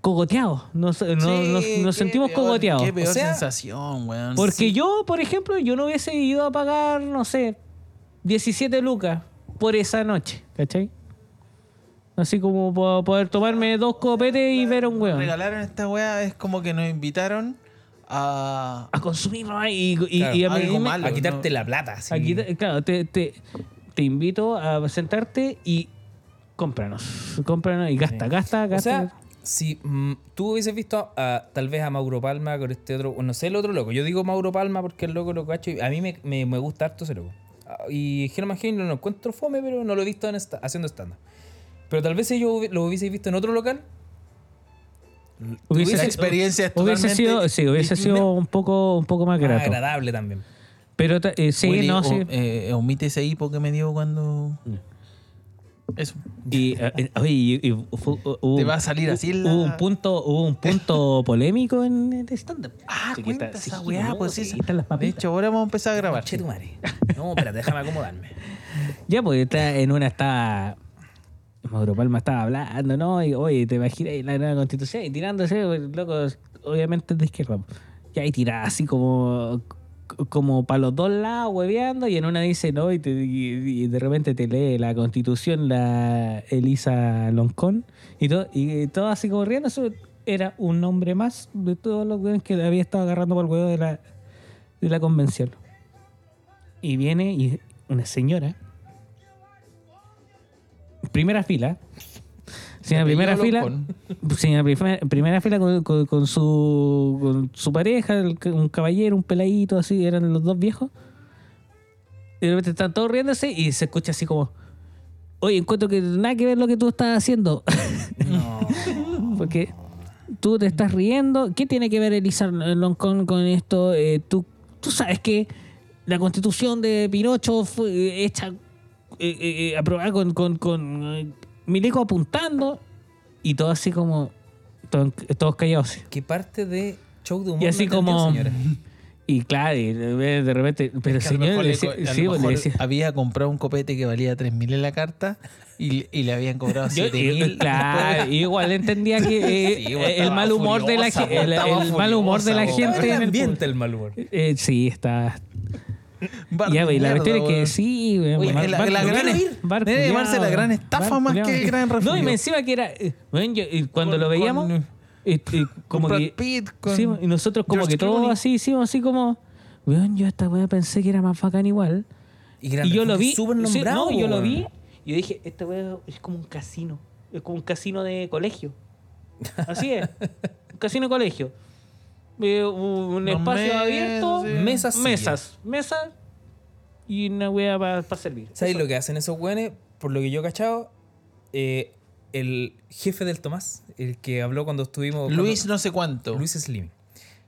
cogoteados. Nos, Sí, nos sentimos peor- cogoteados. Qué peor O sea, sensación, weón. Porque Sí. yo, por ejemplo, yo no hubiese ido a pagar, no sé, 17 lucas por esa noche, ¿cachai? Así como para poder tomarme dos copetes y ver a un weón. regalaron esta weá es como que nos invitaron a. A consumirlo ahí y, y, Claro, y a, algo y me- malo. A quitarte no. la plata. así. a quitar- claro, te, te, te invito a sentarte y cómpranos. Cómpranos y gasta, Sí. gasta, O gasta. sea, si mm, tú hubieses visto a, tal vez a Mauro Palma con este otro, o no sé, el otro loco. Yo digo Mauro Palma porque el loco lo cacho y a mí me, me, me gusta harto ese loco. Ah, Y Germán Gene no lo encuentro fome, pero no lo he visto en esta- haciendo stand Pero tal vez si yo lo hubieseis visto en otro local. Hubiese- La experiencia es hubiese sido, sí, hubiese sido un poco, un poco más grato. agradable también. Pero eh, sí, Willy, no, o- sí. eh, omite ese hipo que me dio cuando. Eso. Y, eh, eh, oye, y- y fue- hubo Te va a salir así la- Hubo un punto, hubo un punto polémico en el stand-up. Ah, Sí, cuenta está- esa sí, weá, no, pues sí, esa. están las De hecho, ahora vamos a empezar a grabar. Che tu madre. No, espérate, déjame acomodarme. Ya, pues está en una estaba. Mauro Palma estaba hablando, ¿no? Y oye, te imaginas la nueva constitución y tirándose, pues, loco, obviamente es de izquierda. Y ahí tiraba así como. Como para los dos lados, hueveando, y en una dice no, y, de repente te lee la constitución la Elisa Loncón, y todo, y todo así como riendo, eso era un nombre más de todos los weones que había estado agarrando por el huevo de la, de la convención. Y viene una señora, primera fila, sí, en la primera fila, Loncón. Sí, en la primera, primera fila con, con- con su, con su pareja, un caballero, un peladito, así, eran los dos viejos. Y de repente están todos riéndose y se escucha así como, oye, encuentro que nada que ver lo que tú estás haciendo. No. Porque tú te estás riendo. ¿Qué tiene que ver Elisa Loncón con esto? Eh, tú, tú sabes que la constitución de Pinocho fue eh, hecha, eh, aprobada con, con, con Milico apuntando y todo así como, todo- todos callados. así. ¿Qué parte de show de humor. Y así no como. señora. Y claro, y de repente. Pero Es que señor, le decía- sí, pues, le mejor decía. había comprado un copete que valía 3.000 en la carta y, y le habían cobrado Yo, 7.000. eh, claro, igual entendía que eh, Sí, vos el mal humor de la gente. El, mal humor de la gente en el ambiente el mal humor. Eh, sí, está. Bar Ya, de pues, la cuestión es que sí, bar- la- la gran- bar debe llamarse la gran estafa bar más que el gran No, y refugio. me encima que era. eh, yo- y cuando Con- lo veíamos, con- eh, eh, como que. Pitt, con sí, y nosotros como George que todos Clooney. así hicimos así como. Weón, yo esta weá pensé que era más bacán igual. Y, Y yo lo Refugio vi. Sí, no, yo lo vi. Y yo dije, esta weá es como un casino. Es como un casino de colegio. Así es. un casino de colegio. Eh, un espacio abierto. sí. Mesas. Mesas. Mesas. Y una weá para servir. ¿Sabes Eso. lo que hacen esos weones? Por lo que yo he cachado, eh, el jefe del Tomás, el que habló cuando estuvimos. Luis cuando- no sé cuánto. Luis Slimming.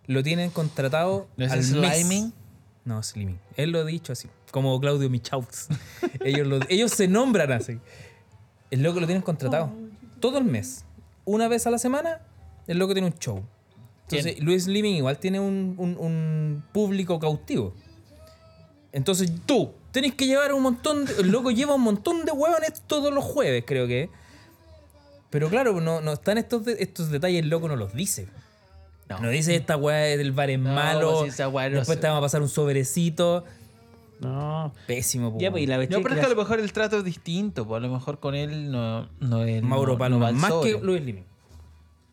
Lo tienen contratado ¿No es al Sliming? mes. No, Slimming. Él lo ha dicho así. Como Claudio Michaux. ellos, lo- ellos se nombran así. El loco lo tienen contratado. Todo el mes. Una vez a la semana, el loco tiene un show. Entonces, Luis Slimming igual tiene un, un- un público cautivo. Entonces, tú tenés que llevar un montón de. El loco lleva un montón de huevones todos los jueves, creo que. Pero claro, no, no están estos, de- estos detalles, el loco no los dice. No, dice esta weá del bar es No, malo. pues no después se- te vamos a pasar un sobrecito. No. Pésimo, po, Ya, pues, y la No, pero es que a lo mejor el trato es distinto. Pues a lo mejor con él no, no es. Mauro no- Palma. no más que Luis Liming.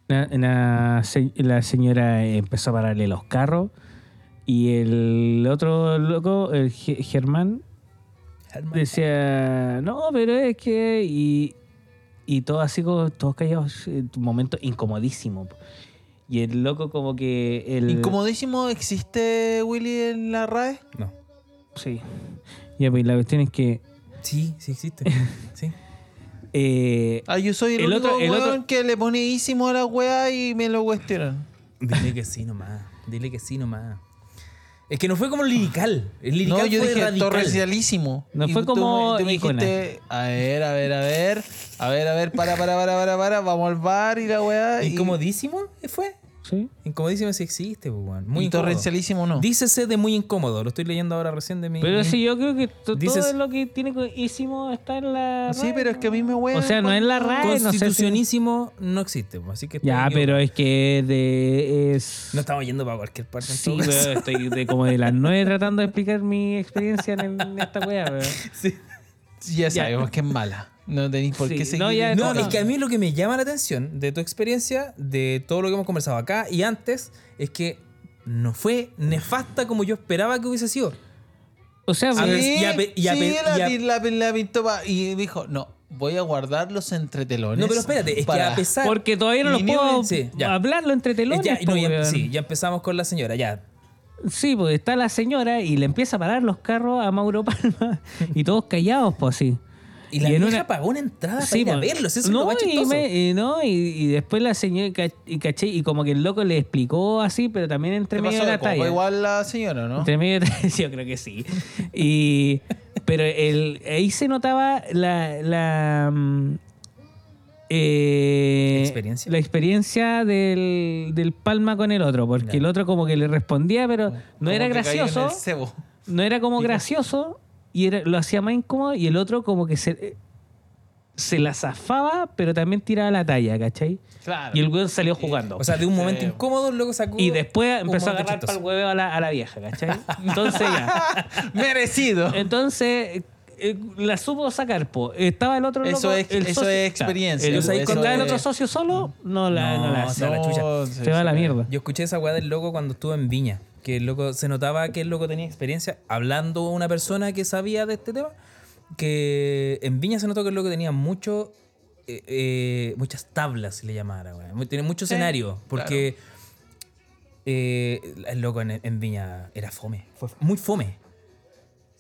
La, la se- la señora empezó a pararle los carros y el otro loco, el Ge- Germán, decía, no, pero es que... Y, y todo así, como, todos callados, eh, un momento incomodísimo. Y el loco como que... El, Incomodísimo, ¿existe Willy en la RAE? No. Sí. Ya, pues la cuestión es que... Sí, sí existe. sí. Eh, Ah, yo soy el, El único otro- el otro- que le pone ísimo a la weá y me lo cuestionan. Dile que sí nomás. Dile que sí nomás. Es que no fue como lirical. El lirical No, yo fue dije radical. torrencialísimo. No Y fue tú como me- tú me dijiste, a ver, a ver, a ver, a ver, a ver, para, para, para, para, para, vamos al bar y la weá. Y, Incomodísimo fue. ¿Sí? Incomodísimo sí existe, pues, weón. Muy y torrencialísimo no. Dícese de muy incómodo. Lo estoy leyendo ahora recién de mi. Pero mi- sí, yo creo que to- Dices- todo lo que tiene coísimo está en la... Sí, RAE, pero es que a mí me weá. O sea, no es la RAE, no sé si- Constitucionísimo no existe, pues, así que. Ya, pero es que de, es... No estamos yendo para cualquier parte. en Sí, weón, estoy de, como de las nueve tratando de explicar mi experiencia en, en esta weá, weón. Sí. Ya sabemos que es mala. No tenéis por Sí, qué seguir. no, ya- No, no, es que a mí lo que me llama la atención de tu experiencia, de todo lo que hemos conversado acá y antes, es que no fue nefasta como yo esperaba que hubiese sido. O sea, la, pintó y dijo, no, voy a guardarlos entre telones. No, pero espérate, es para- que a pesar. porque todavía no los puedo sí, hablarlo entre telones. ya, no, ya- sí, ya empezamos con la señora, ya. Sí, pues está la señora y le empieza a parar los carros a Mauro Palma y todos callados, pues así. Y la Y en vieja una- pagó una entrada Sí, para ir a verlos, eso es no, lo y, chistoso. me- y no, y, y después la señora, y caché, y como que el loco le explicó así, pero también entre ¿Qué medio de la talla. igual la señora, ¿no? Entre medio de la- yo creo que sí. Y, pero el, ahí se notaba la, la mm, eh, ¿Experiencia? La experiencia del, del Palma con el otro, porque el otro como que le respondía, pero no Como era gracioso, no era como gracioso y era, lo hacía más incómodo y el otro como que se, se la zafaba, pero también tiraba la talla, ¿cachai? Claro. Y el weón salió jugando. O sea, de un momento Sí. incómodo, luego sacó. y después empezó a agarrar para el hueveo a la, a la vieja, ¿cachai? Entonces ya. Merecido. Entonces, eh, la supo sacar, po. Estaba el otro Eso loco, es- el eso es experiencia, El, eso cuando estaba el es- otro socio solo, no la, no, la se va la chucha. Se va a la mierda. Yo escuché esa weá del loco cuando estuvo en Viña. Que el loco se notaba que el loco tenía experiencia hablando a una persona que sabía de este tema. Que en Viña se notó que el loco tenía mucho. eh, eh, muchas tablas, se le llamara, weá. Mu- Tiene mucho escenario. Porque eh, el loco en, en Viña era fome. Fue muy fome.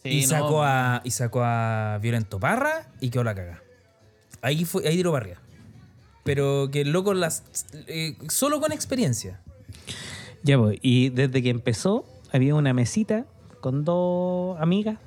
Sí, y, no. sacó a, y sacó a Violento Parra y quedó la caga. Ahí, fue, ahí tiró barriga. Pero que el loco las. eh, solo con experiencia. Ya, pues. Y desde que empezó, había una mesita con dos amigas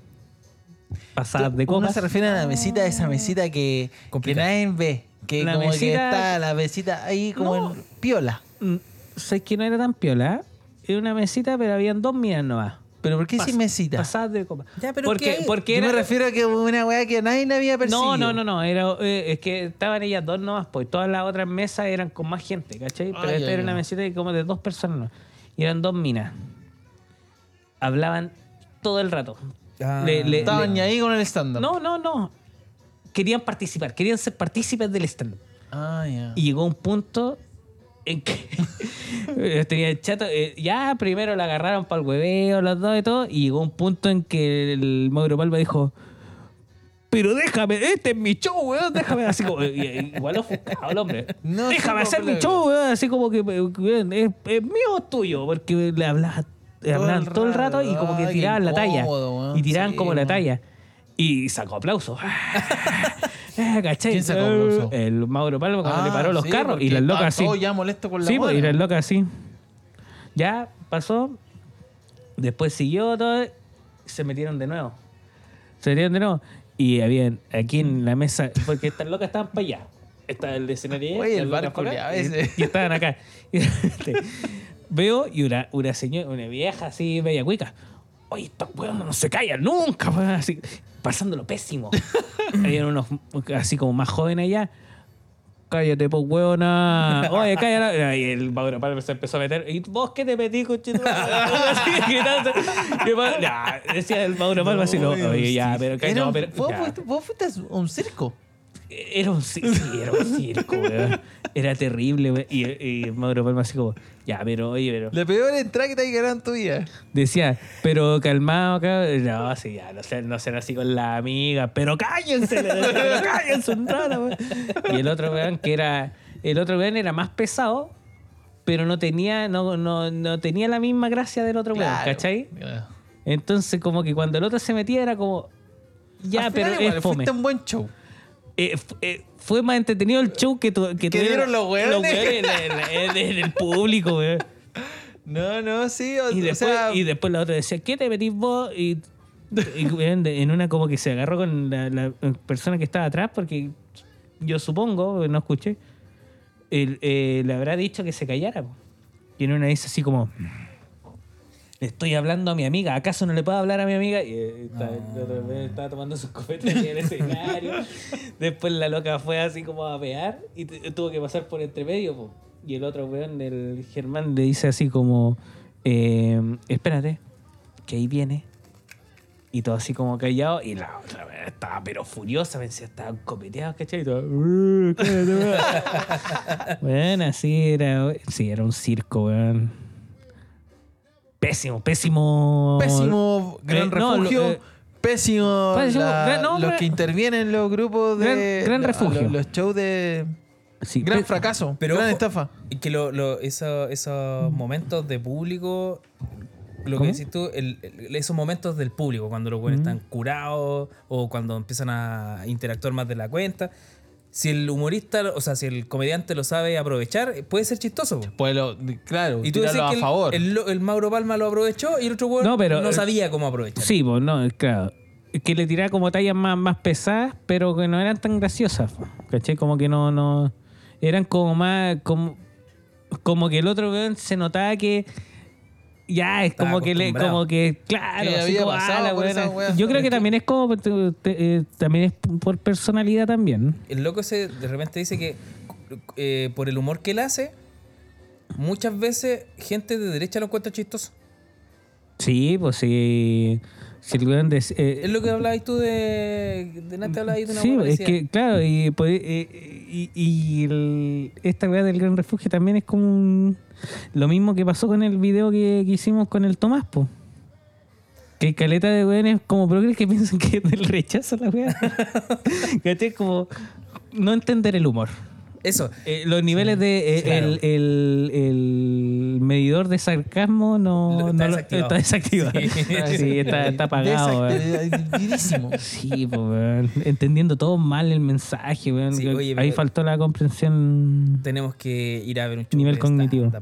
pasadas de copas. se refiere a la mesita, esa mesita que, que nadie ve. Que La como que mesita- está la mesita ahí como No. en piola. Mm, Sé que no era tan piola, en una mesita, pero habían dos minas nomás. ¿Pero por qué Pas- sin mesita? Pasadas de copa. Ya, pero porque, ¿qué? porque Yo me refiero a que una weá que nadie le había percibido. No, no, no, no. Era, eh, es que estaban ellas dos nomás, pues todas las otras mesas eran con más gente, ¿cachai? Pero Ay, esta ay, era una mesita de como de dos personas. nomás. Y eran dos minas. Hablaban todo el rato. Ah. Le- le- Estaban ni ahí con el stand No, no, no. Querían participar, querían ser partícipes del stand. Ah, ya. Y llegó un punto en que tenía el chato. eh, ya primero la agarraron para el hueveo, los dos y todo. Y llegó un punto en que el Mauro Palma dijo. Pero déjame, este es mi show, weón, déjame así como. igual ofuscado el hombre. No, déjame hacer mi show, weón, así como que weón, es, es mío o tuyo, porque le hablaba, le Todo hablaban el todo el rato y como que tiraban la talla. weón. Y tiraban Sí, como la talla. Y sacó aplausos. Ah, ¿Cachai? ¿Quién sacó aplausos? El Mauro Palma cuando Ah, le paró los sí, carros y porque las locas así. ya molesto con la Sí, pues, y las locas así. Ya pasó. Después siguió todo. Se metieron de nuevo. Se metieron de nuevo. Y habían aquí en la mesa, porque estas locas estaban para allá. Estaba el escenario allá, Oye, el barco culiao ese. Y, estaban acá. Y de repente veo y una, una señora, una vieja así, bella cuica. Oye, estos huevos no se callan nunca, weón", así, pasándolo pésimo. Habían unos así como más jóvenes allá. Cállate, pues, huevona. Oye, cállate. Y el Mauro Palma se empezó a meter. ¿Y vos qué te metí, cochito? Así, gritando. Decía el Mauro Palma así, no, oye, ya, pero, no, un- pero vos, ya. fuiste, vos fuiste a un circo. Era un, sí, era un circo, weón. Era terrible, weón. Y, y Mauro Palma así como, ya, pero, oye, pero... La peor entrada que te hay ganado en tu vida. Decía, pero calmado acá. No, sí, ya, no sean, no sean así con la amiga. Pero cállense, le decía, pero cállense un rato, weón. Y el otro weón que era. El otro weón era más pesado, pero no tenía, no, no, no tenía la misma gracia del otro weón, Claro. ¿cachai? Claro. Entonces, como que cuando el otro se metía era como. Ya, Al pero final igual, es fome. un buen show. Eh, eh, fue más entretenido el show que, tu, que, tuvieron dieron los weones. en, en- el público, weón. No, no, sí. O, Y o después, sea, y después la otra decía, ¿qué te metís vos? Y, en una como que se agarró con la, la persona que estaba atrás, porque yo supongo, no escuché, él, eh, le habrá dicho que se callara. po. Y en una dice así como, estoy hablando a mi amiga, ¿acaso no le puedo hablar a mi amiga? Y eh, el otro weón estaba tomando sus copetes en el escenario. Después la loca fue así como a pegar y tuvo que pasar por entre medio. po. Y el otro weón del Germán le dice así como, eh, espérate, que ahí viene. Y todo así como callado. Y la otra weón estaba pero furiosa, pensé, estaban copeteados, ¿cachai? Y todo, "Uh, cállate, weón". Bueno, así era, sí, era un circo, weón. Pésimo, pésimo. pésimo Gran Eh, no, lo- Refugio. eh, pésimo, la- gran- no, los gran- que intervienen en los grupos de. Gran- gran la- refugio. Los, los shows de. Sí, Gran pe- fracaso. Pero gran ojo, estafa. Y que lo, lo- eso- esos momentos de público, lo ¿Cómo? que decís tú, el- el- esos momentos del público, cuando los buenos Mm. están curados o cuando empiezan a interactuar más de la cuenta. Si el humorista, o sea, si el comediante lo sabe aprovechar, puede ser chistoso. Pues lo, claro, Y tú decís a que el, favor. el, el Mauro Palma lo aprovechó y el otro No, pero- no sabía cómo aprovechar. Sí, pues no, claro. Que le tiraba como tallas más, más pesadas, pero que no eran tan graciosas. po, ¿Cachai? Como que no, no. Eran como más. Como, como que el otro weón se notaba que. Ya, es Estaba como que le, como que, claro, Que así había como, ah, la weas. Yo creo que también es como, te- te- eh, también es por personalidad también. El loco ese de repente dice que eh, por el humor que él hace, muchas veces gente de derecha lo encuentra chistoso. Sí, pues sí. Si el weón des- eh, Es lo que hablabas tú de. De nada te hablabas de una Sí, es que, claro, y, pues, eh, y, y el- esta weá del Gran Refugio también es como un- lo mismo que pasó con el video que, que hicimos con el Tomás, po. Que hay caleta de weones como progres que piensan que es del rechazo la weá. ¿Cachai? Como no entender el humor. Eso. Eh, los niveles de eh, Claro. el, el- el medidor de sarcasmo no, está no lo- desactivado. está desactivado. Sí. Sí, está, está apagado. Sí, pues, weón. Entendiendo todo mal el mensaje, weón. Sí, oye, Ahí faltó la comprensión. Tenemos que ir a ver un Nivel cognitivo.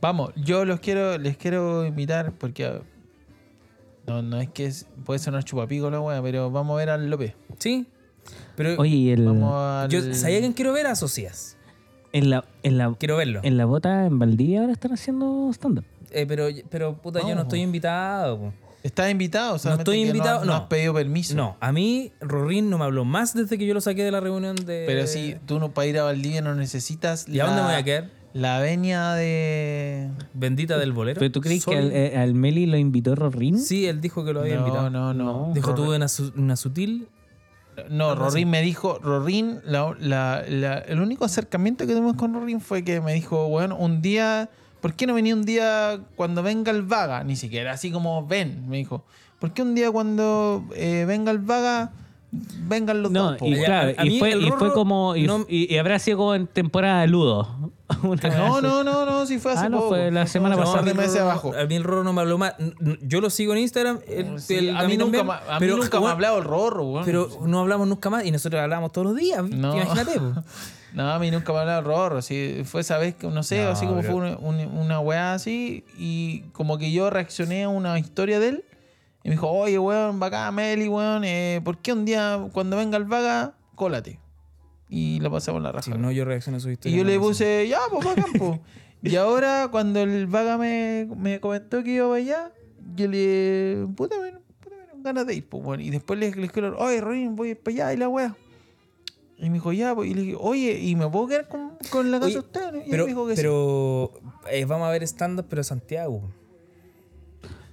Vamos, yo los quiero, les quiero invitar porque ah, no, no es que es- puede ser una chupapico la wea, pero vamos a ver al López. Sí. Pero Oye, y el. Vamos al yo, ¿sabía quién quiero ver? A Socias. En la, en la, Quiero verlo. en la bota en Valdivia ahora están haciendo stand-up. Eh, pero, pero, puta, yo no estoy invitado. po. ¿Estás invitado? Solamente estoy que invitado, No, no no. has pedido permiso. No, a mí Rorín no me habló más desde que yo lo saqué de la reunión de... Pero si tú no para ir a Valdivia no necesitas ¿Y a dónde me voy a quedar? la venia de... Bendita del bolero. ¿Pero tú crees que al, eh, al Meli lo invitó Rorín? Sí, él dijo que lo había No, invitado. no, no. Dijo, Rorín- tuve una, una sutil... No. Rorín me dijo, Rorín, la- la- la- el único acercamiento que tuvimos con Rorín fue que me dijo, bueno, un día, ¿por qué no venía un día cuando venga el vaga? Ni siquiera así como ven, me dijo. ¿Por qué un día cuando eh, venga el vaga, vengan los No, dos? y weón? claro, a y mí fue, y como. Y, no- y- y habrá sido como en temporada de Ludo. No, así. no, no, no, si fue hace Ah, no, poco. fue la semana un pasada. par de a mí el meses Rorro- abajo. A mí el Rorro no me habló más. Yo lo sigo en Instagram. el- Sí, el- a mí nunca, ma- a mí pero, nunca me ha hablado el Rorro, weón. Pero no hablamos nunca más y nosotros hablamos todos los días. No. Imagínate. No, a mí nunca me ha hablado el Rorro. Sí, fue esa vez que, no sé, No, así como pero- fue una, una, una weá así. Y como que yo reaccioné a una historia de él. Y me dijo, oye, weón, bacán, Meli, weón. Eh, ¿Por qué un día, cuando venga el vaga, cólate? Y lo pasamos la raja. Si no, yo reacciono a su historia. y yo le puse, ya, pues bacán, po. Y ahora, cuando el vaga me, me comentó que iba para allá, yo le. Puta, dieron ganas de ir, pues, bueno. Y después le, escribí, oye, Rorín, voy para allá, y la wea. Y me dijo, ya, pues. Y le dije, oye, ¿y me puedo quedar con, con la casa de ustedes? Y Pero, me dijo que sí. pero eh, vamos a ver stand-up, pero Santiago.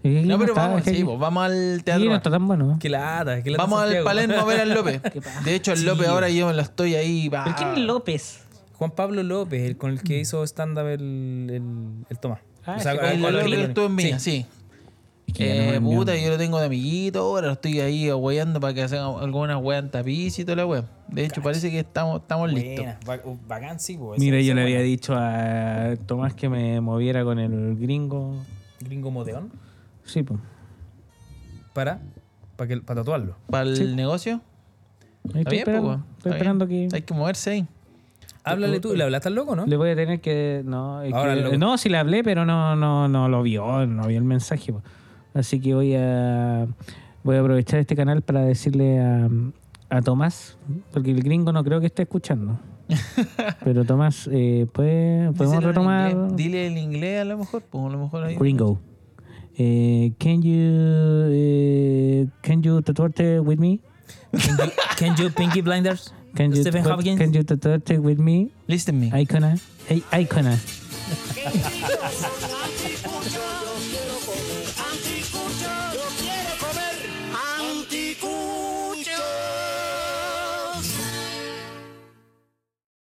No, pero está, vamos, que sí, pues, vamos al teatro. no está tan bueno. Qué lata, qué lata Vamos al. Palermo a ver al López. De hecho, el Sí, López ahora yo me lo estoy ahí. va. ¿Pero quién es López? Juan Pablo López, el con el que hizo stand-up el, el, el Tomás. Ah, O sea, con- El López el- estuvo en Viña, sí. Que no Eh, me- puta, yo lo tengo de amiguito, ahora lo estoy ahí aguayando para que hagan algunas weas en tapiz y toda la wea. De hecho, parece que estamos, estamos listos. Uh, bacán, sí, po, Mira, yo le había dicho a Tomás que me moviera con el gringo. Gringo Modeón. Sí, pues. Para, para, que, para tatuarlo. ¿Para el Sí. negocio? Ahí Está estoy bien, esperando, weón. estoy Está esperando bien. que... Hay que moverse ahí. Háblale tú, ¿le hablaste al loco, no? Le voy a tener que. No, es Ahora que- el loco- no, sí le hablé, pero no, no, no lo vio, no vio el mensaje. po. Así que voy a voy a aprovechar este canal para decirle a, a Tomás, porque el gringo no creo que esté escuchando. Pero Tomás, eh, ¿puede, podemos Díselo en retomar inglés. Dile el inglés a lo mejor, pues a lo mejor ahí. gringo? Eh, can you eh, can you tatuarte with me? Can you, can you Pinky Blinders? Can you Stephen tatu- Hopkins? can you tatuarte with me? Listen me. Icona, hey, Icona.